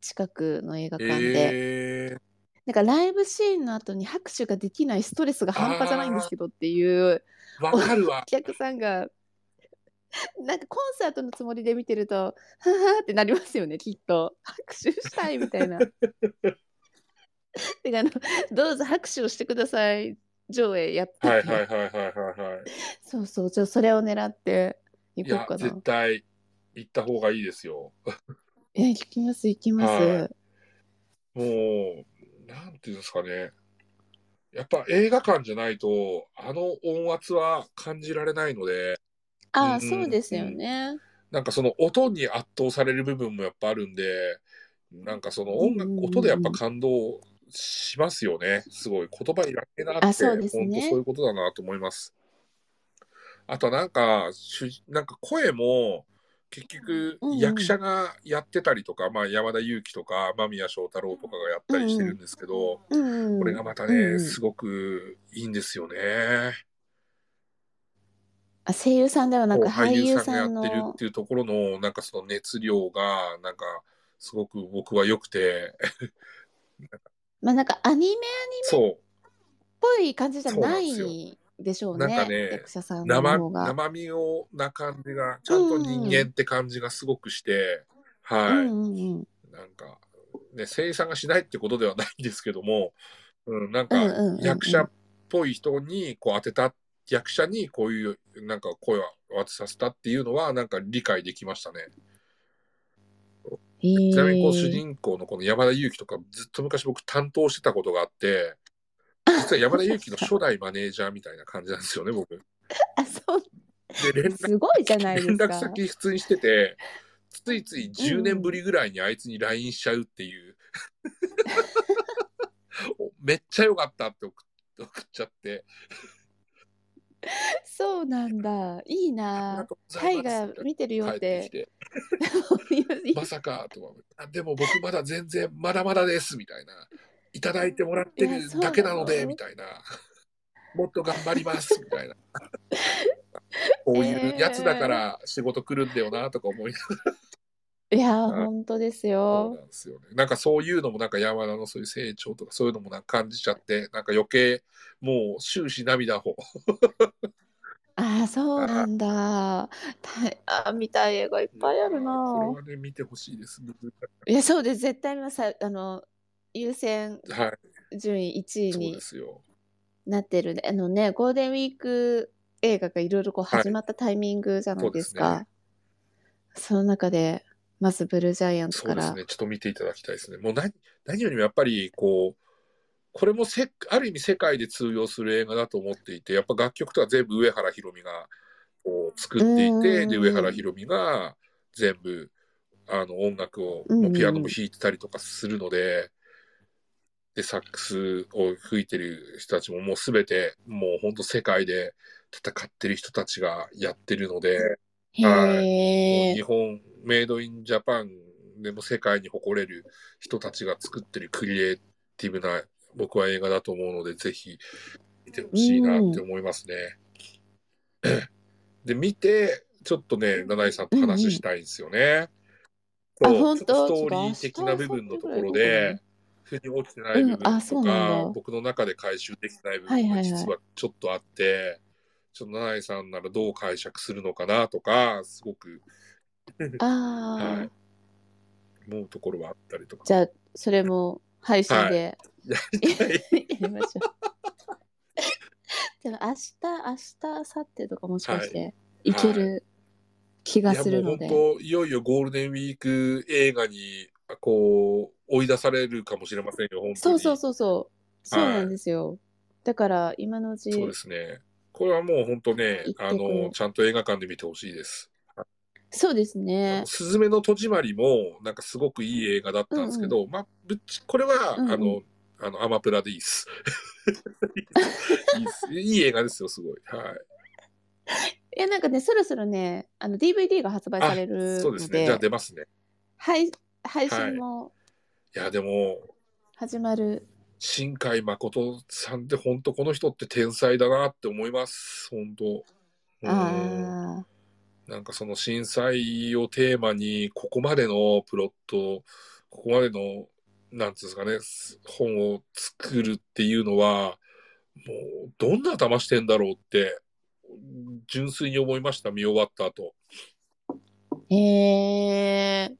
近くの映画館で。えー、なんかライブシーンの後に拍手ができないストレスが半端じゃないんですけどっていうわかるわお。客さんが、なんかコンサートのつもりで見てると、ははーってなりますよね、きっと。拍手したいみたいな。てかあの、どうぞ拍手をしてください、上映やって、はいはいはいはいはいはい。そうそう、じゃあそれを狙っていいやこうか、な。絶対行った方がいいですよ。え、行きます、行きます。はもう、なんていうんですかね。やっぱ映画館じゃないと、あの音圧は感じられないので、ああ、うんそうですよね。なんかその音に圧倒される部分もやっぱあるんで、なんかその音楽、音でやっぱ感動しますよね。すごい言葉いらねえなって、あそうですね本当そういうことだなと思います。あとなんか、主なんか声も結局うんうん役者がやってたりとか、まあ山田裕貴とか間宮祥太朗とかがやったりしてるんですけど、うんうん、これがまたね、うんうんすごくいいんですよね。あ声優さんではなく俳俳優優ささんがやってるっていうところの、なんかその熱量が、なんか、すごく僕は良くて、まあなんかアニメっそぽい感じじゃないでしょうねなんかね役者さんう、の生。生身をな感じが、ちゃんと人間って感じがすごくして、はい。うんうんうん。なんか、ね、声優さんがしないってことではないんですけども、うん、なんかうんうんうんうん役者っぽい人にこう当てた、役者にこういうなんか声を当てさせたっていうのはなんか理解できましたね。ちなみにこう主人公のこの山田裕貴とかずっと昔僕担当してたことがあって、実は山田裕貴の初代マネージャーみたいな感じなんですよね、僕。あそうで、連絡すごいじゃないで連絡。先普通にしてて、ついつい10年ぶりぐらいにあいつに LINE しちゃうっていう。おめっちゃ良かったって送っ送っちゃって。そうなんだ。いいな。タイが見てるよってきて。て、まさかと思ってあでも僕まだ全然まだまだですみたいな。いただいてもらってるだけなのでみたいな。もっと頑張りますみたいな。こういうやつだから仕事来るんだよなとか思いながら。いや、はい本当ですそうよ。なんですよね。なんかそういうのもなんか山田のそういう成長とかそういうのもなんか感じちゃって、なんか余計もう終始涙を。ああ、そうなんだ。たあー、見たい映画いっぱいあるこれな。はね、見てほしいです。いや、そうです。絶対見ます。あの、優先はい、順位1位そうにですよ。なってるあのね、ゴールデンウィーク映画がいろいろこうはい始まったタイミングじゃないですか。その中で、まずブルージャイアンツから。そうですね。ちょっと見ていただきたいですね。もう何何よりもやっぱりこう、これもせある意味世界で通用する映画だと思っていて、やっぱ楽曲とか全部上原ひろみがこう作っていて、で、うん上原ひろみが全部あの音楽を、うんもうピアノも弾いてたりとかするので、で、サックスを吹いてる人たちももうすべて、もう本当世界で戦ってる人たちがやってるので、へはい、え日。本、メイドインジャパンでも世界に誇れる人たちが作ってるクリエイティブな僕は映画だと思うので、ぜひ見てほしいなって思いますね。で、見て、ちょっとね、七井さんと話したいんですよね。そうあ本当？ちょっとストーリー的な部分のところで、腑に落ちてない部分とそうなん僕の中で回収できてない部はいはいはい。分が実はちょっとあって、ちょっと七井さんならどう解釈するのかなとか、すごくああはい。思うところはあったりとか。じゃあ、それも配信でやりたいやりましょう。でも明日、明日、明後日とかもしかしていける気がするので。いやもう本当、いよいよゴールデンウィーク映画に、こう、追い出されるかもしれませんよ、本当に。そうそうそうそう。そうはいなんですよ。だから今のうち、そうですね。これはもう本当ねあの、ちゃんと映画館で見てほしいです。そうですね。すずめの戸締まりも、なんかすごくいい映画だったんですけど、まあ、ぶっち、これは、うんうんあの、あの、アマプラでいいっす。いいっす。いい映画ですよ、すごい。はい。いや、なんかね、そろそろね、あの DVD が発売されるそうですね。じゃあ出ますね。配配信もいや、でも、始まる。新海誠さんって本当この人って天才だなって思います。本当。うんああ、なんかその震災をテーマに、ここまでのプロット、ここまでの、なんつうんですかね、本を作るっていうのは、もう、どんな頭してんだろうって、純粋に思いました、見終わった後。へえ、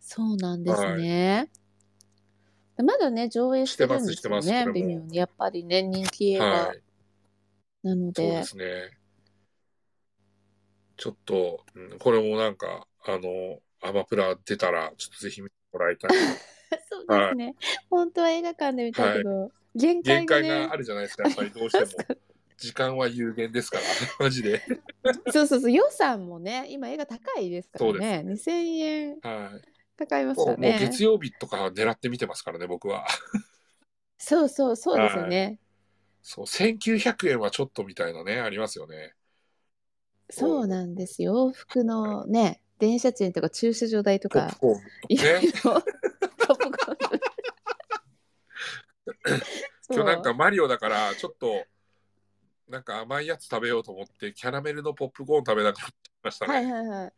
そうなんですね。まだね、上映してるんですよね微妙に。やっぱりね、人気映画はい。なのでそうで。すね。ちょっと、うんこれもなんか、あの、アマプラ出たら、ちょっとぜひ見てもらいたい。そうですね。本当は映画館で見たいけど、限限界がね界があ、るじゃないですか、やっぱりどうしても。時間は有限ですから、マジで。そうそうそう、予算もね、今映画高いですからね。そう2000円はい。かかりますもうもうよね。月曜日とか狙って見てますからね、僕は。そうそうそうですよね。そう、1900円はちょっとみたいなね、ありますよね。そうなんですよ。往復のね、電車賃とか駐車場代とか、ポップコーンいろいとかね。ろ ポップコーン今日なんかマリオだから、ちょっと、なんか甘いやつ食べようと思って、キャラメルのポップコーン食べなくなっましたね。はいはいはい。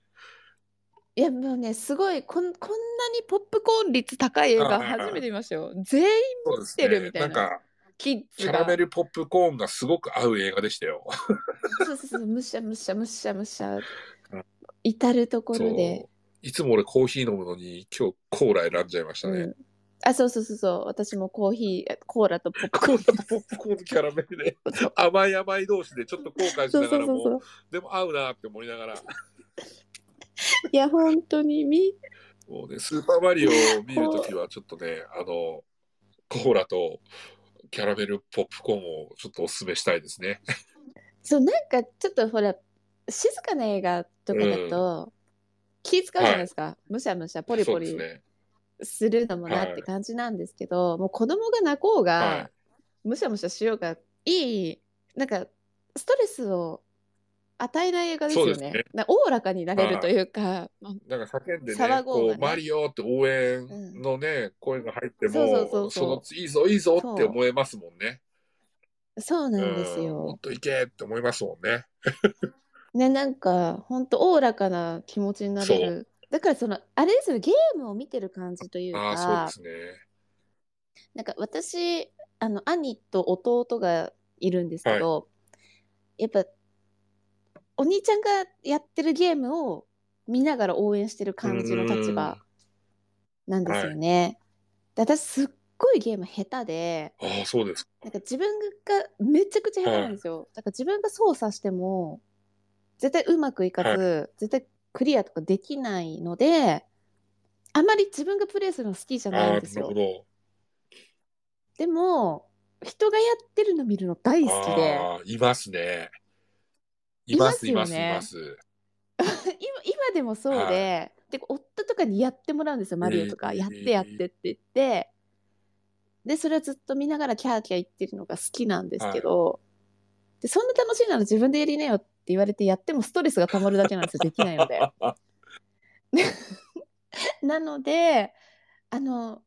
いやもうね、すごいこん、こんなにポップコーン率高い映画初めて見ましたよ。全員持ってるみたいななんか、キッキャラメ。ルポップコーンがすごく合う映画でしたよ。そうそうそう、むしゃむしゃむしゃむしゃうん。至るとこそうろで。。いつも俺コーヒー飲むのに、今日コーラ選んじゃいましたね。うん。あ、そうそうそうそう。私もコーヒー、コーラとポップコーンコーラとポップコーンとキャラメルで、そう甘い甘い同士でちょっと後悔しそうながらも、そうそうそう。でも合うなって思いながら、いや、本当にみ、もうね、スーパーマリオを見るときはちょっとね、あの、コーラとキャラメルポップコーンをちょっとお勧めしたいですね。そう、なんかちょっとほら、静かな映画とかだと、気使うじゃないですか。むしゃむしゃ、ポリそポリするのもなはい。って感じなんですけど、もう子供が泣こうが、はむしゃむしゃしようが、いい、なんか、ストレスを与えない映画ですよね。おおらかになれるというか。なんか叫んでね、ねこう、マリオって応援のね、声が入ってそうそうそうも、そうその、いいぞ、いいぞって思えますもんね。そうなんですうんもよっ。といけって思いますもんね。ね、なんか、ほんとおおらかな気持ちになれる。だからその、あれですよ、ゲームを見てる感じというああ、か、そうですね。なんか私、あの、兄と弟がいるんですけど、やっぱ、お兄ちゃんがやってるゲームを見ながら応援してる感じの立場なんですよね。で私、すっごいゲーム下手で、ああ、そうです。なんか自分がめちゃくちゃ下手なんですよ。だから自分が操作しても、絶対うまくいかず、絶対クリアとかできないので、あまり自分がプレイするの好きじゃないですよ。でも、人がやってるの見るの大好きで、いますね。います、いま、すねいます。今今でもそうで、はで夫とかにやってもらうんですよ、マリオとか。えーやってやってって言って、でそれをずっと見ながらキャーキャー言ってるのが好きなんですけど、でそんな楽しいなら自分でやりなよって言われてやってもストレスがたまるだけなんですよできないので。なのであの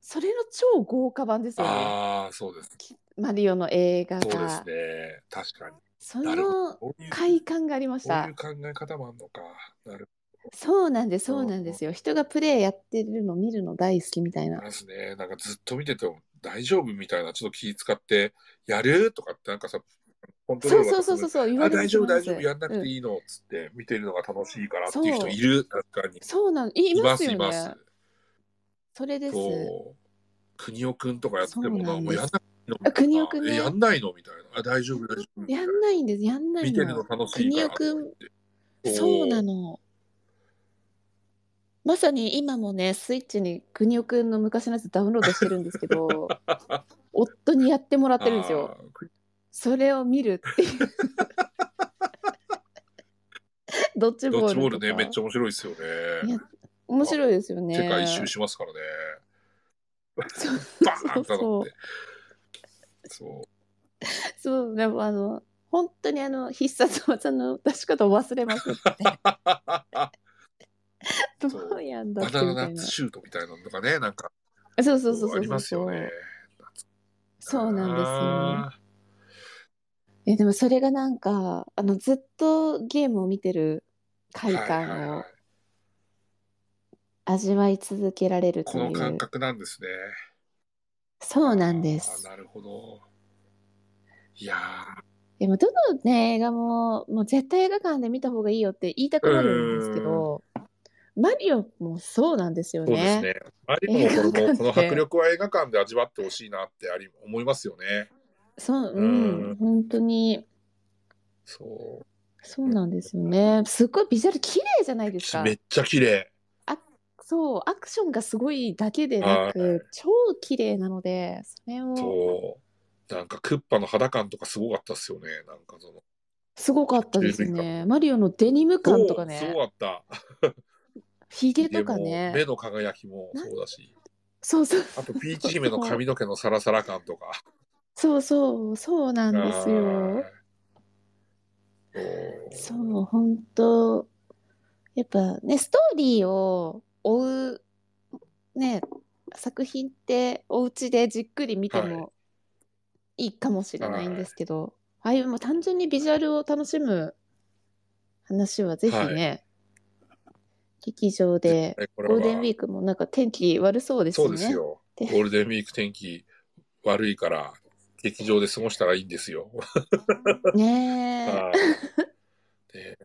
それの超豪華版ですよねああ、そうです。マリオの映画そうですが。ね。確かに。その快感がありましたこういう。考え方もあるのか。なるそうなんです、そうなんですよ。人がプレイやってるの見るの大好きみたいな。ですね。なんかずっと見てても大丈夫みたいな、ちょっと気使って、やるとかってなんかさ、コントローそうルそうそうそうそう、言わあ、大丈夫、大丈夫、やんなくうんていいのっつって、見てるのが楽しいからっていう人いる、確かに。そうなん、いいます、よね。。それです。国尾くんとかやってもな、もうやんなくのあ国尾くんねえやんないの？みたいな。あ、大丈夫、大丈夫。やんないんです、やんない見てるのの。楽しいから。国尾くんそうな。の。まさに今もね、スイッチに国尾くんの昔のやつダウンロードしてるんですけど、夫にやってもらってるんですよ。それを見るっていう。ドッジボール。ドッジボールね、めっちゃ面白いですよね。面白いですよね。世界一周しますからね。バーンとそうなって。そう。そう、でもあの、本当にあの、必殺技の出し方を忘れまくって、どうやんだバってみたいなナナナッツ。シュートみたいなのとかね、なんかそうそうそうそうそう。ありますよね。そうなんですよ。あえ、でもそれがなんか、あの、ずっとゲームを見てる快感をはい味わい続けられるといこの感う。覚なんですね。そうなんです。なるほど。いやでも、どのね、映画も、もう絶対映画館で見た方がいいよって言いたくなるんですけど、マリオもそうなんですよー、そうですね。ね。ありもこれも、映画館この迫力は映画館で味わってほしいなってあり思いますよね。そう、ううんん、本当に、そそうなんですよね。すっごいビジュアル綺麗じゃないですう。かめ。っちゃ綺麗。そう、アクションがすごいだけでなはく、超綺麗なので、それを、そう。なんかクッパの肌感とかすごかったっすよね。なんかその。すごかったですね。マリオのデニム感とかそうすね、ごかった。ヒゲとかね目。の輝きもそうだし。そうそう。あとピーチ姫の 髪の毛のサラサラ感とか。そうそう、そうなんですよ。はいそう、本当やっぱね、ストーリーを追う、ね、作品ってお家でじっくり見てはもいいかもしれないんですけど、ああいうもう単純にビジュアルを楽しむ話はぜひね、劇場で、ゴールデンウはィークもなんか天気悪そうですね。うですよ。でゴールデンウィーク天気悪いから、劇場で過ごしたらいいんですよ。ねえ、はい で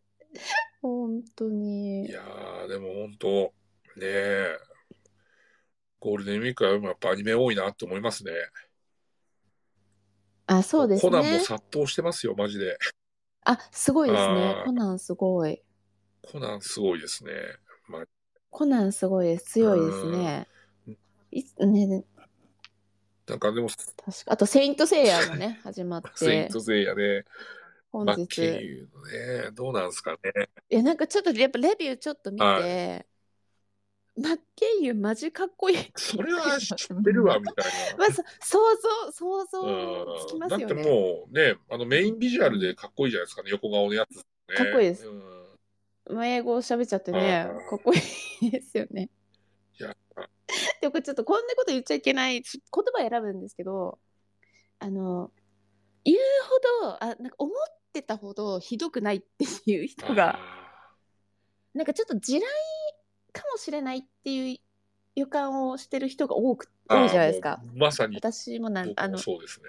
本当いに。やー、でも本当、ねえ、ゴールデンウィークはやっぱアニメ多いなって思いますね。あ、そうですコナンもね。殺到してますよ、マジで。あ、すごいですねコナンすごい。コナンすごいですね。まあ、コナンすごいです。強いですね。いね、なんかでも、確か。あと、セイントセイヤもね、始まっセインて、トセイヤで、マッ本日。キーのね、どうなんすかね。いや、なんかちょっと、やっぱレビューちょっと見て、はマッケイユマジかっこいい。それは知ってるわ、みたいな。まあ、そ想像、想像つきうんますよね。だってもうね、あのメインビジュアルでかっこいいじゃないですかね、横顔のやつ、ね。かっこいいですうんまあ英語を喋っちゃってねかっこいいですよね。いや、でもちょっとこんなこと言っちゃいけない言葉選ぶんですけどあの言うほどあなんか思ってたほどひどくないっていう人があなんかちょっと地雷かもしれないっていう予感をしてる人が多くー多いじゃないですか。まさに。私もなんあのそうですね。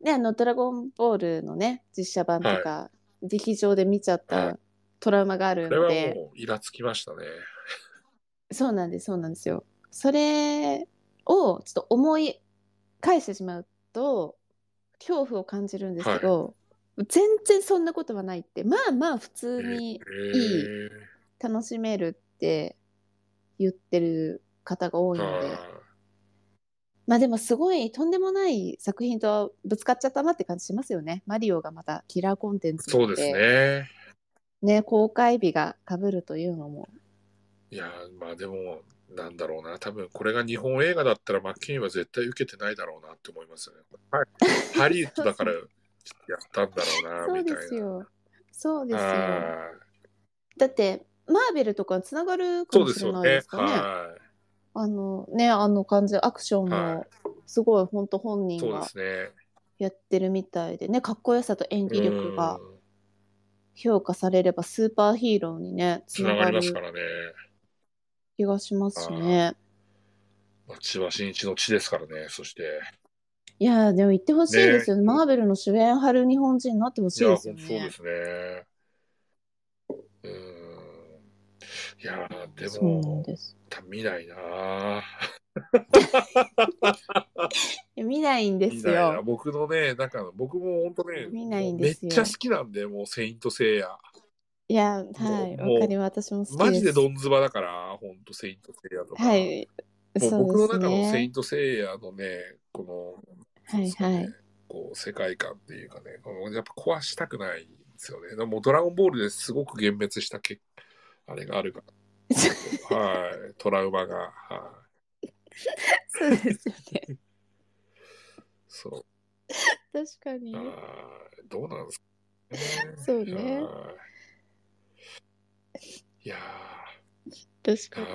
ねあの「ドラゴンボール」のね実写版とか、劇場で見ちゃっはい。たトラウマがあるこれはので、もうイラつきましたね。そうなんですそうなんですよ。それをちょっと思い返してしまうと恐怖を感じるんですけど、全然そんなことはないって。まあまあ普通にえー。楽しめるって言ってる方が多いので、はいまあでもすごいとんでもない作品とぶつかっちゃったなって感じしますよね。マリオがまたキラーコンテンツそうですでね。ね公開日が被るというのも。いや、まあでも、なんだろうな、多分これが日本映画だったら、マッケンは絶対受けてないだろうなって思いますよね。はい、ハリウッドだからやったんだろうな、そうみたいな。ですよ。そうですよ。はだって、マーベルとかつながるかもしれ。ないですかね。はあのね、あの感じ、アクションはもすごい本当本い。人が。やってるみたいでね、かっこよさと演技力がうん評価されればスーパーヒーローにね、つつながりますからね。気がしますしね。まあ千葉真一の地ですからね、そして。いやーでも言ってほしいですよね。ねマーベルの主演張る日本人になってほしいですよねそうで。すね。うん。いやー、でも、見ないな 見ないんですよ。僕のね、なんか僕も本当ね、見ないんですよめっちゃ好きなんで、もうセイントセイヤ。いや、はい、わかります。私も好き。マジでドンズバだから、本当セイントセイヤとか。はい。僕の中。のセイントセイヤのね、この、はいはいこう世界観っていうかね、やっぱ壊したくないんですよね。でもドラゴンボールですごく幻滅したけあれがあるから。はい。トラウマが。はい。そうですよね。そう。確かにあ。ーどうなんですかね。そうねはいいや確かに。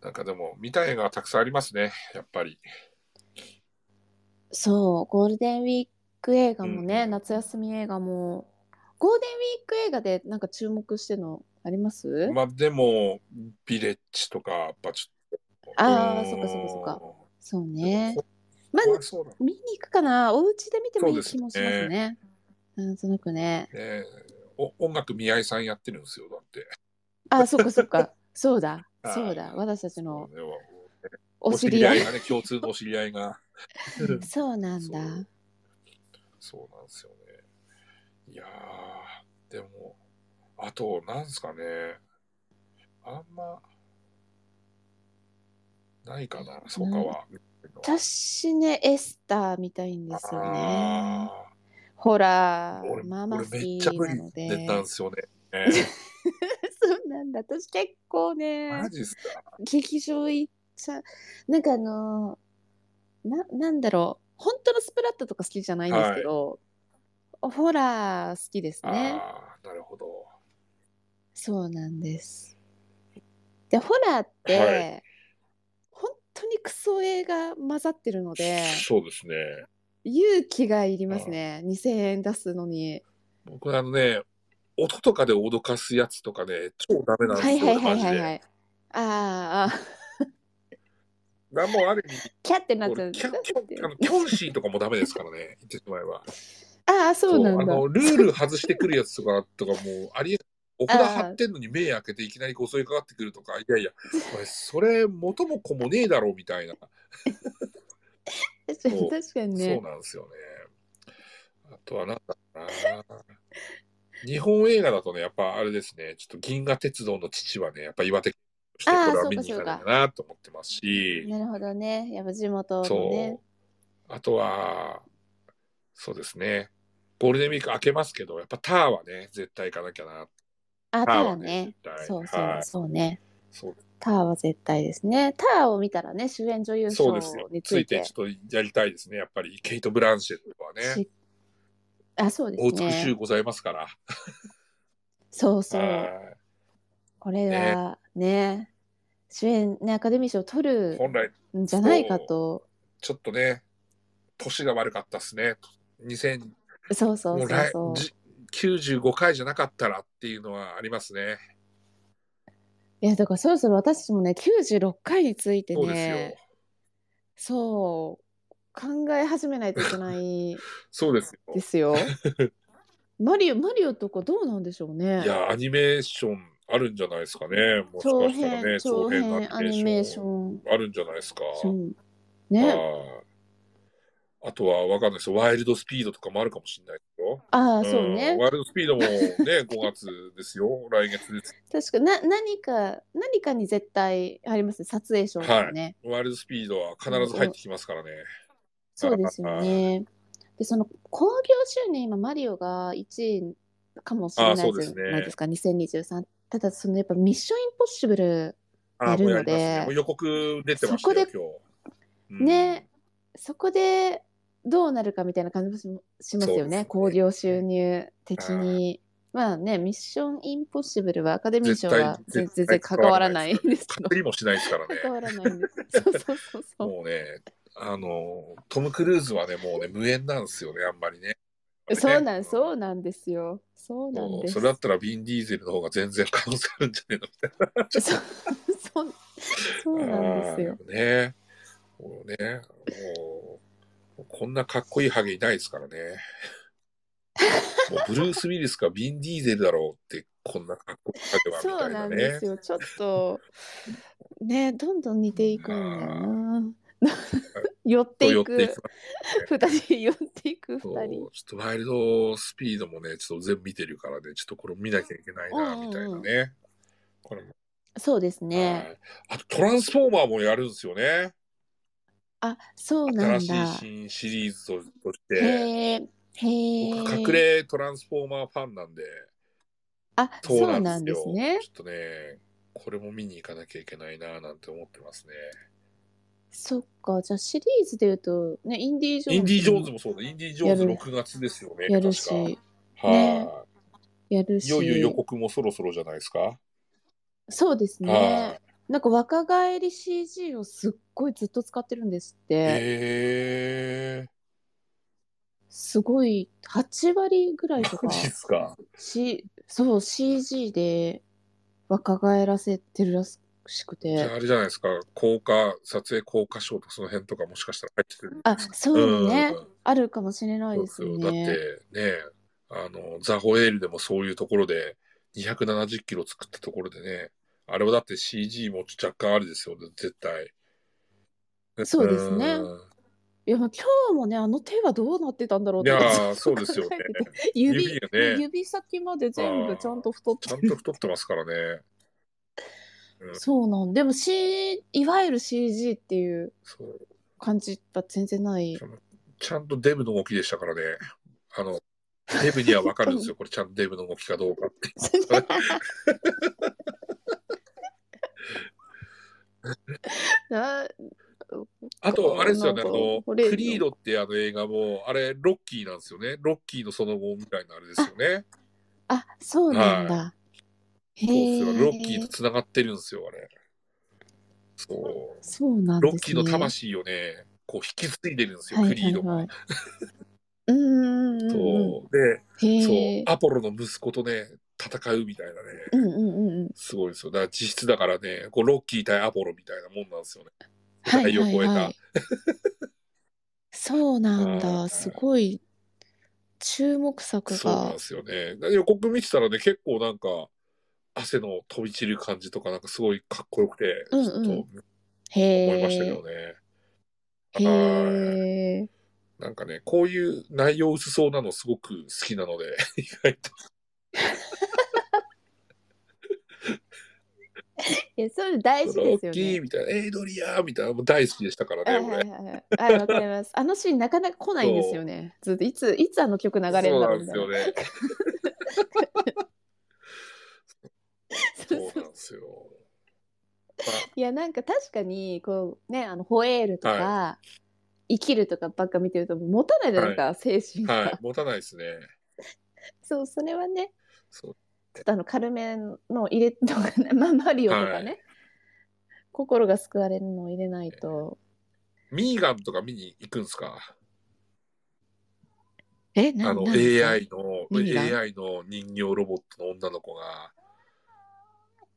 なんかでも、見たい映画がたくさんありますね、やっぱり。そう、ゴールデンウィーク映画もね、うん夏休み映画も、ゴールデンウィーク映画でなんか注目してるのあります？まあでも、ビレッジとか、やっぱちょっと。うんあーそっかそっかそっかそうね。ま怖いそうだず、見に行くかな？お家で見てもいい気もしますね。なんとなくね。ね。お音楽宮井さんやってるんですよ、だって。あ、そっかそっか。そうだ。はいそうだ。私たちのお知り合い。がね、共通のお知り合いが。そうなんだ。そうなんですよね。いやー、でも、あと、なんすかね。あんま、ないかな、そうかは。私ね、エスター見たいんですよね。あホラーまあまあ俺好きめっちゃ無理なので。出たんですよね。そうなんだ。私結構ね、マジっすか？劇場行っちゃう。なんかあのーな、なんだろう。本当のスプラッタとか好きじゃないんですけど、ホラー好きですね。ああ、なるほど。そうなんです。で、ホラーって、はい本当にクソ映画混ざってるので、そうですね。勇気がいりますね。2000円出すのに。僕あのね、音とかで脅かすやつとかね、超ダメなんですよ、はいはいはい。はいはい。あーあなん もある意味、ー、キャってなっちゃう俺キャあのキョンシーとかもダメですからね、言ってしまえば。ああ、そうなんだ。あのルール外してくるやつとかとかもうありえお札貼ってんのに目開けていきなりこう襲いかかってくるとか、いやいや、お前それ元も子もねえだろみたいな。確かにそう確かにそうね。なんですよね。あとはなんだろうな。日本映画だとね、やっぱあれですね、ちょっと銀河鉄道の父はね、やっぱ岩手県としてこれは見に行かなきゃなと思ってますし、なるほどね。やっぱ地元のそねう。。あとは、そうですね、ゴールデンウィーク明けますけど、やっぱターはね、絶対行かなきゃな。あ、タターはねそうそう、はいそうね。そうターは絶対ですね。ターを見たらね、主演女優賞。についてちょっとやりたいですね。やっぱりケイト・ブランシェットはね、しあ、そうでおすね。美しゅうございますから。そうそう。はこれがね、主演ね、アカデミー賞を取いる本来、んじゃないかと。ちょっとね、年が悪かったですね。2000そうそうそうそう。じ95回じゃなかったらっていうのはありますね。いや、だからそろそろ私たちもね、96回についてね、。そう、考え始めないといけない そうですよ。ですよ。マリオ、マリオとかどうなんでしょうねい。や、アニメーションあるんじゃないですかね。もし長かしたらね、編、長編アニメーションン。あるんじゃないですか。ね。はいあとはわかんないですよ。ワイルドスピードとかもあるかもしれないよ。ああ、そうんね。ワイルドスピードもね、5月ですよ。来月です。確かな、何か、何かに絶対あります？ね。撮影賞とかね。ワイルドスピードは必ず入ってきますからね。そうですよね。で、その興行収入、今、マリオが1位かもしれないじゃないですか、2023。ただ、そのやっぱミッションインポッシブルあやるのでもう予告出てましたよ、今日。うんね、そこでどうなるかみたいな感じもししますよね、興行収入的に。まあね、ミッションインポッシブルはアカデミー賞は全然関わらないんですけどもしないですからね。関わらないんです。そうそうそうそう。もうね、あの、トム・クルーズはね、もうね、無縁なんですよね、あんまりね。そうなん、そうなんですよ。そうなんです。それだったらビン・ディーゼルの方が全然可能性あるんじゃねえのみたいな。そうそうそうなんですよ。ね。もうね、もう、こんなかっこいいハゲいないですからね。もうブルース・ウィリスかビン・ディーゼルだろうって、こんなかっこいいハゲはみそうなたいなんね。ですよ。ちょっと、ね、どんどん似ていくんだよな。寄っていく寄っていく。二人、寄っていくそう二人。ちょっとワイルドスピードもね、ちょっと全部見てるからね、ちょっとこれ見なきゃいけないな、みたいなね。これも。そうですはね。いあと、トランスフォーマーもやるんですよね。あ、そうなん新だ。しい新シリーズととして。へえ、へ僕、隠え。れトランスフォーマーファンなんで、あ、そうそうなんですすねち。ょっとね、これも見に行かなきゃいけないな、なんて思ってますね。そっか、じゃあシリーズで言うと、ね、インディ・ジョーンズ。インディ・ジョーンズもそうだ。インディ・ジョーンズやる6月ですよね。やるし、確かねはやるい。いよいよ予し。告もそろそろじゃないですか。そうですはね。い。なんか若返り CG をすっごいずっと使ってるんですって。へえすごい、8割ぐらいとー。かマ、ジっすか？C、そう、CG で若返らせてるらしくて。じゃああれじゃないですか？効果、撮影効果賞とかその辺とかもしかしたら入ってくる。あ、そうね。うんあるかもしれないですそうそうだっね。てね、あの、ザ・ホエールでもそういうところで270キロ作ったところでね、あれはだって CG も若干あれですよね、絶対。そうですねうんいや、まあ今日もね、あの手はどうなってたんだろうっていやそうですよね 指指がね指先まで全部ちゃんと太ってちゃんる。と太ってますからね。うんそうなん。でも、C、いわゆる CG っていう感じは全然ない。ちゃんとデブの動きでしたからね。あの、デブにはわかるんですよ。これちゃんとデブの動きかどうかって。な あと、あれですよね、あの、クリードってあの映画も、あれ、ロッキーなんですよね。ロッキーのその後みたいなあれですよね。あ、そうなんだ。へそうですよ。え。ロッキーと繋がってるんですよ、あれ。そう。そうなんね。ロッキーの魂をね、こう引き継いでるんですよ、はいクリードが。はいはいうんうんうんうん。そう。で、そう。アポロの息子とね、戦うみたいなね。うんうんうんうん。すごいですよ。だから実質だからね、こうロッキー対アポロみたいなもんなんですよね。を超えた。はいはい。そうなんだ。はいすごい注目作がそうなんで。すよね。で予告見てたらね、結構なんか、汗の飛び散る感じとか、なんかすごいかっこよくて、うんうんちょっとへ思いましたけえ。どね。へはいえ。なんかね、こういう内容薄そうなのすごく好きなので、意外と。いや、そういうの大事ロですよッキーね。みたいな、エイドリアーみたいな、もう大好きでしたからね、俺。はいはいはいはい。はい、わかります。あのシーンなかなか来ないんですよね。ずっといつ、いつあの曲流れるんそうなだろうんみたいな。ですよね。そうなんですよ。いや、なんか確かに、こうね、あの、ホエールとか、生きるとかばっか見てると、持たないじゃないですか、精神が。はい、持たないですね。そう、それはね、そうちょっとあの、軽めの入れとかね、まあ、マリオとかね、は心が救われるのを入れないと。ミーガンとか見に行くんですか？え、なあの AI の、AI の人形ロボットの女の子が、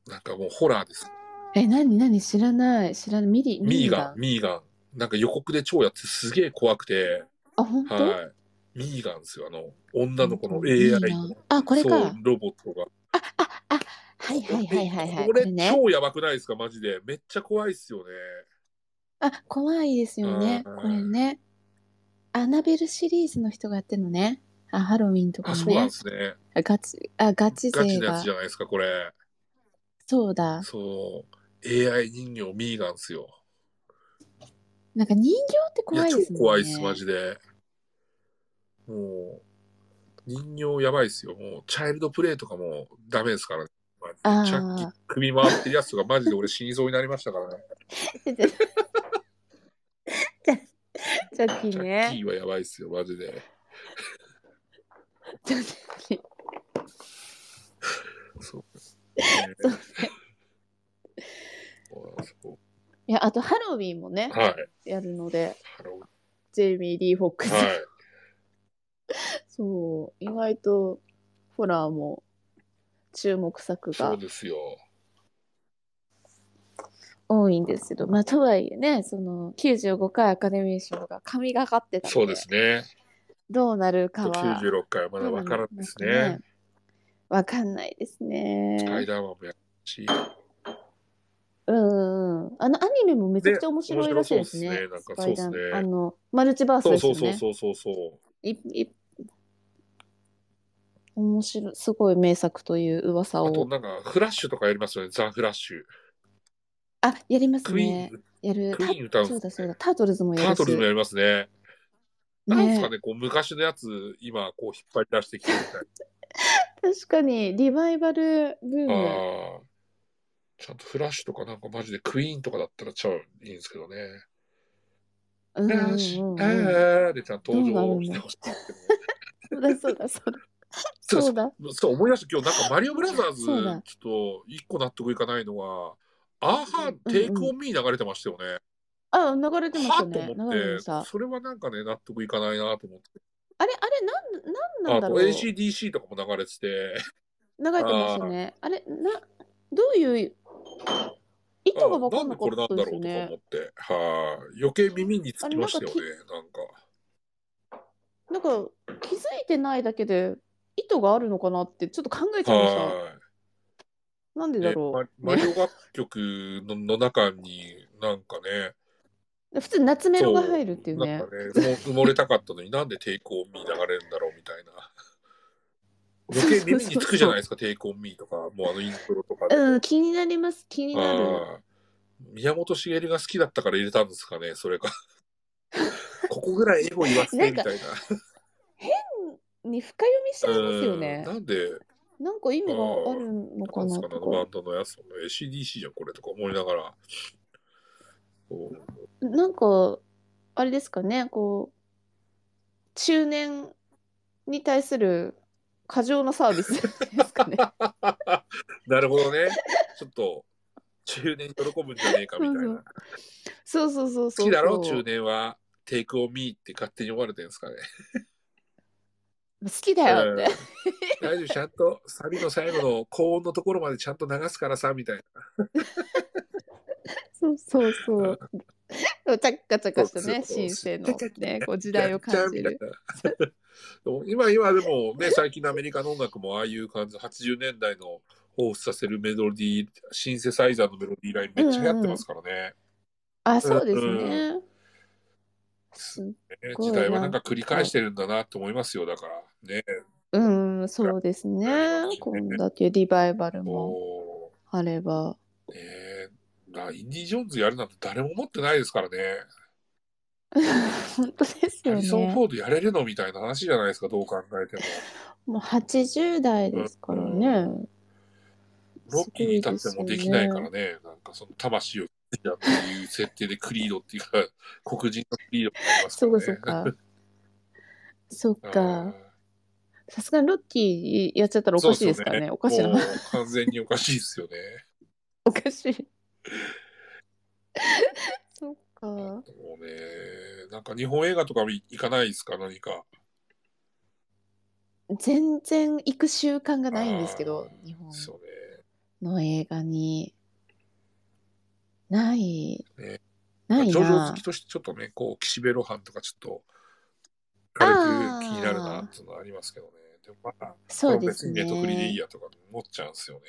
なんかもうホラーです。え、なになに知らない。知らない。ミリ、ミーガン、ン。ミーガン。なんか予告で超やってすげえ怖くて、あ、本当、はい。ミーガンですよ、あの、女の子の AI の。あこれかロボットが。あ、あ、あ、はいはいはいはいはい。これね。超やばくないですか、マジで。めっちゃ怖いっすよね。あ、怖いですよね。うんこれね。アナベルシリーズの人がやってるのね。あ、ハロウィンとかあ、もそうなんねで。すね。あガチ、あ、ガチ勢がガチなやつじ。ゃないですか、これ。そうだ。そう。AI 人形ミーガンっすよ。なんか人形って怖いですね。怖いっす、マジで。もう、人形やばいっすよ。もう、チャイルドプレイとかもダメですからね。チャッキー首回ってるやつがマジで俺死にそうになりましたからね。ジャッキージャッね。キーはやばいっすよ、マジで。ジャッキーそう。ねそういや、あとハロウィンもね、はい。やるので、ハロジェイミー・リー・フォックス。はい。そう、意外とホラーも注目作がそうですよ。多いんですけど、まあ、とはいえね、その95回アカデミー賞が神がかってたそうですね。どうなるかは、96回はまだわからんですね。かわかんないですスパイね。ダーマンもやるし。うんうん。あのアニメもめちゃくちゃ面白いらしいですね。ね面白そうっすねなんかスパイダーそうっすねあの、マルチバースそうですよね。そうそうそうそうそう。いい面白い、すごい名作という噂を。あとなんか、フラッシュとかやりますよね、ザ・フラッシュ。あ、やりますね。、やる。クイーン歌うんそうだですね。そうだ。タートルズもやるし。タートルズもやりますね。なんですかねね、こう昔のやつ、今、こう引っ張り出してきてみたい 確かに、リバイバルブーな。ム。ああ。ちゃんとフラッシュとかなんかマジでクイーンとかだったらちゃういいんですけどね。うんうんフラッシュ、うんうん。あーでちゃんと登場してほしいけ そうだそうだそうだ。ど。そうだ。そう思い出した今日なんかマリオブラザーズちょそうだっと一個納得いかないのはアーハーテイクオンミー流れてましたよね。あ、流れてましたね。はと思っ流れてましたて。それはなんかね納得いかないなと思って。あれ、あれ、なん、なんなんあとだろう。流 ACDC とかも流れててれてましたね。あれ、な、どういう意図があ分かなんんでこれなったんだろうとかですね思。ってはい余計耳につきましたよねなんか。なんか気づいてないだけで意図があるのかなってちょっと考えちゃいました。はい。なんでだねろママリオ楽曲のの中になんかね、う。普通夏メロが入るっていうねなん。かね、もう埋もれたかったのになんでテイクオンミー流れるんだろうみたいな。余計耳につくじゃないですか、テイクオンミーとか、もうあのイントロとかで。うん、気になります。気になる。宮本茂が好きだったから入れたんですかね、それが。ここぐらいエゴ言わせてみたいな。に深読みしちゃいますようんね。なんで、なんか意味があるのなかなんですかバとンドのやつの ACDC じゃん、これとか思いながら。なんか、あれですかね、こう、中年に対する過剰なサービスですかね。なるほどね。ちょっと、中年喜ぶんじゃねえかみたいな。そうそうそうそう。好きだろ、中年は。テイクオンミーって勝手に思われてるんですかね。好きだよって。大丈夫、ちゃんとサビの最後の高音のところまでちゃんと流すからさ、みたいな。そうそうそう。チャッカチャカしたね、新生のね、こう時代を感じる。今、今でもね、最近のアメリカの音楽もああいう感じ、80年代の彷彿させるメロディー、シンセサイザーのメロディーラインめっちゃ流行ってますからね。あ、そうですね。すねごい時代はなんか繰り返してるんだなって思いますよ、だから。ね。うん、そうですね。こんだけリバイバルももあれば。う、ねなインディ・ジョーンズやるなんて誰も思ってないですからね。本当ですよハリソン・フね。ォードやれるのみたいな話じゃないですか、どう考えても。もう80代ですからね。ロッキーに至ってもできないからね、なんかその魂をやっていう設定でクリードっていうか、黒人のクリードになりますかそうらかね。そうか。そっか。さすがにロッキーやっちゃったらおかしいですからね。おかしいな完全におかしいですよね。おかしい。そっか。もうね、なんか日本映画とかも行かないですか、何か。全然行く習慣がないんですけど日本。の映画に。ない。ねないジョジョ好なき。としてちょっとね、こう、岸辺露伴とかちょっと、軽く気になるなっていうのはありますけどね。でもまあ、そうですこれ別にネットフリでいいね。やとか思っちゃうんですよね。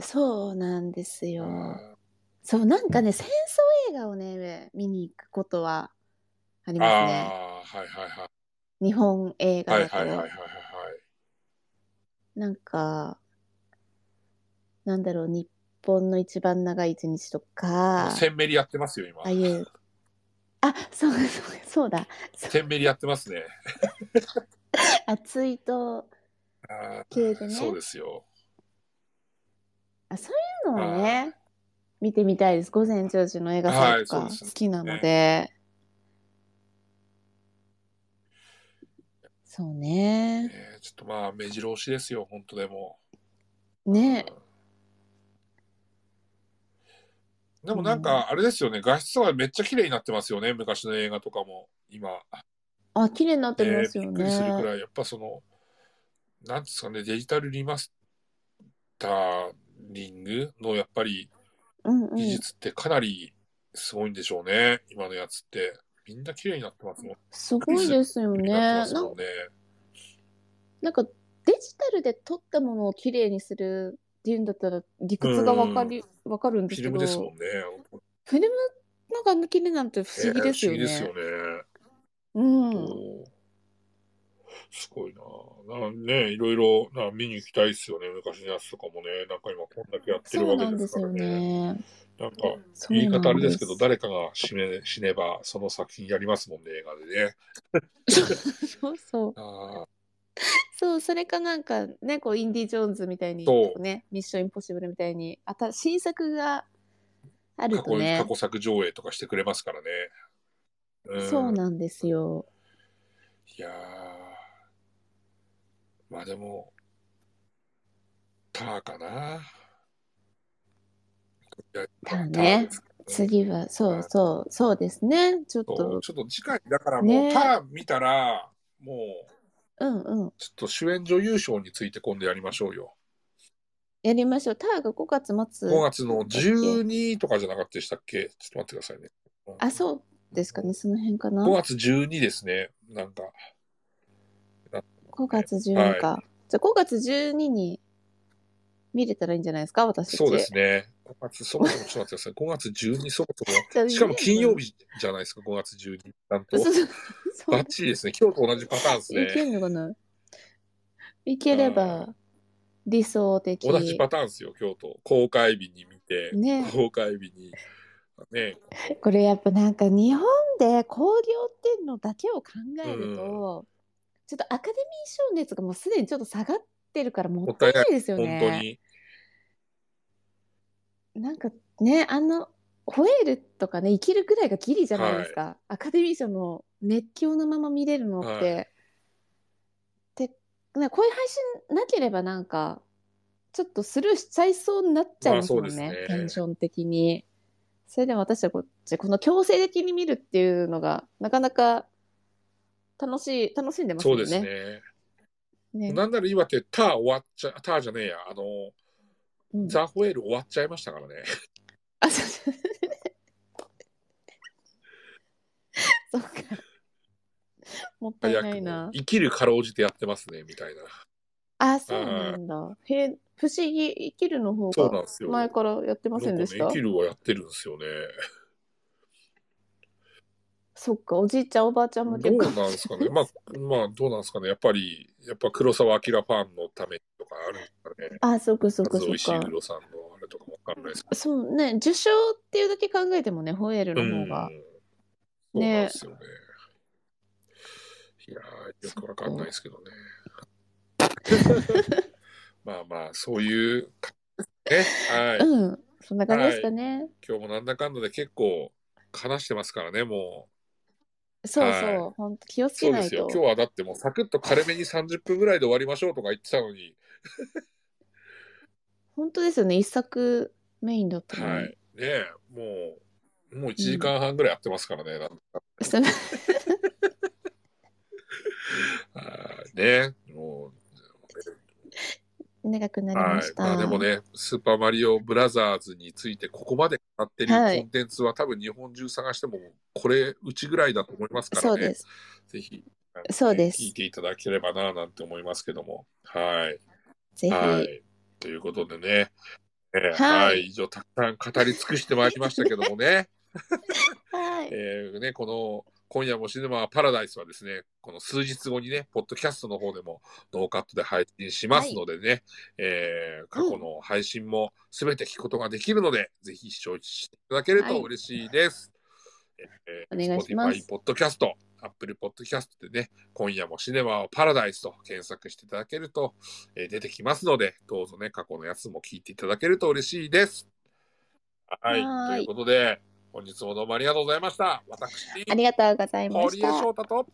そうなんですよ。あそう、なんかね、戦争映画をね、見に行くことはありーますね。はいはいはい。日本映画はいだと。はいはいはいはい。なんか、なんだろう、日本の一番長い一日とか、センメリやってますよ、今ああ。いう、あ、そうそう、そうだ。そうセンメリやってますね。あ、ツイート系でね。そうですよ。あ、そういうのはね、見てみたいです。午前10時の映画祭とか好きなので。そうね。えーちょっとまあ、目白押しですよ、本当でも。ねうんでもなんか、あれですよね、画質はめっちゃ綺麗になってますよね、昔の映画とかも、今。あ、綺麗になってねますよびっくりするくね。らい、やっぱその、なんですかね、デジタルリマスターリングのやっぱりうんうん。技術ってかなりすごいんでしょうね、今のやつって。みんな綺麗になってますもん。すごいですよね。になね。なんかデジタルで撮ったものを綺麗にするっていうんだったら理屈がわかり、わかるんですけど、フィルムですもんね。フィルムなんかあんなんて不思議ですよね。ね不思議ですよね。うん。すごいな。なね、いろいろな見に行きたいですよね。昔のやつとかもね。なんか今こんだけやってるわけですからね。ね。なんか言い方あれですけど、誰かが死ね死ねばその作品やりますもんね、映画でね。そうそう。あ そう、それかなんかね、こう、インディ・ジョーンズみたいに、ね、ミッション・インポッシブルみたいに、あた新作があるとね。過、去作上映とかしてくれますからね。うん、そうなんですよ。いやー。まあでも、ターかな。ターね。次は、そうそう、そうですね。ちょっと、ちょっと次回、だからもう、ね。ター見たら、もう、うんうん。ちょっと主演女優賞について今度やりましょうよ。やりましょう。ターが5月末。5月の12とかじゃなかったでしたっけ？ちょっと待ってくださいね。あ、そうですかね、その辺かな。5月12ですね。なんか、5月12か。じゃあ5月12に見れたらいいんじゃないですか、私。そうですね。5月、そもそもちょっと待ってください。5月12そもそも、しかも金曜日じゃないですか、5月12。なんとそう。そうそうバッチリですね。今日と同じパターンですいけね。んのかな？いければ理想的。同じパターンですよ、今日と。公開日に見て、ね公開日に。ね、これやっぱなんか日本で興行っていうのだけを考えると、ちょっとアカデミー賞熱がもうすでにちょっと下がってるからもったいないですよ本当ね。に。なんかね、あの、ホエールとかね、生きるくらいがギリじゃないですか。アカデミー賞の熱狂のまま見れるのって。はいで、ね、こういう配信なければなんか、ちょっとスルーしちゃいそうになっちゃいますもんね、まあねテンション的に。それでも私はこうじゃあこの強制的に見るっていうのが、なかなか楽しい、楽しんでますそうよね。ですね。ねなんなら今ってター終わっちゃ、ターじゃねえや、あの、うんザ・ホエール終わっちゃいましたからね。あ、そうそう。そうか。もったいないな。生きるかろうじてやってますね、みたいな。あ、そうなんだ。へえ、不思議、生きるの方が。前からやってませんでした？ね、生きるはやってるんですよね。そっか、おじいちゃん、おばあちゃんどう向けかなんですかね。まあ、まあ、どうなんですかね。やっぱり、やっぱ黒澤明ファンのためとかあるんですかね。あ、そっかそっかそっか。石井黒さんのあれとかもわかんないですけそうね、受賞っていうだけ考えてもね、ホエールど。の方が。うんそうなんですよね。いやー、よくわかんないですけどね。まあまあ、そういう感じですね。はい。うん、そんな感じですかね。今日もなんだかんだで結構話してますからね、もそうそう、はい本当気をう。つそうですよ。けないと。今日はだってもうサクッと軽めに30分ぐらいで終わりましょうとか言ってたのに、本当ですよね、一作メインだったのに。はい。ねえ、もう、もう1時間半ぐらいやってますからね。なんかそう はいねも長くなう、りまはい。した。まあでもね、スーパーマリオブラザーズについてここまで語ってるはいコンテンツは多分日本中探してもこれうちぐらいだと思いますからね。そうです。ぜひ、そうです聞いていただければななんて思いますけども。はい。ぜひ。はい。ということでね、えーはいはい、以上たくさん語り尽くしてまいりましたけどもね、はい。えーね、この今夜もシネマパラダイスはですね、この数日後にね、ポッドキャストの方でもノーカットで配信しますのでね、えー過去の配信もすべて聞くことができるので、ぜひ視聴していただけると嬉しいです。えーお願いします。Spotify、ポッドキャスト、Apple Podcast でね、今夜もシネマをパラダイスと検索していただけると、えー出てきますので、どうぞね、過去のやつも聞いていただけると嬉しいです。はい。ということで、本日もどうもありがとうございました。私、ありがとうございま堀江した。翔太と、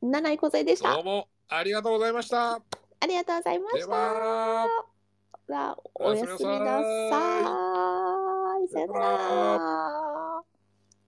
七井小勢でしたどう。もありがとうございました。ありがとうございまでした。おやすみなさい。さよなら。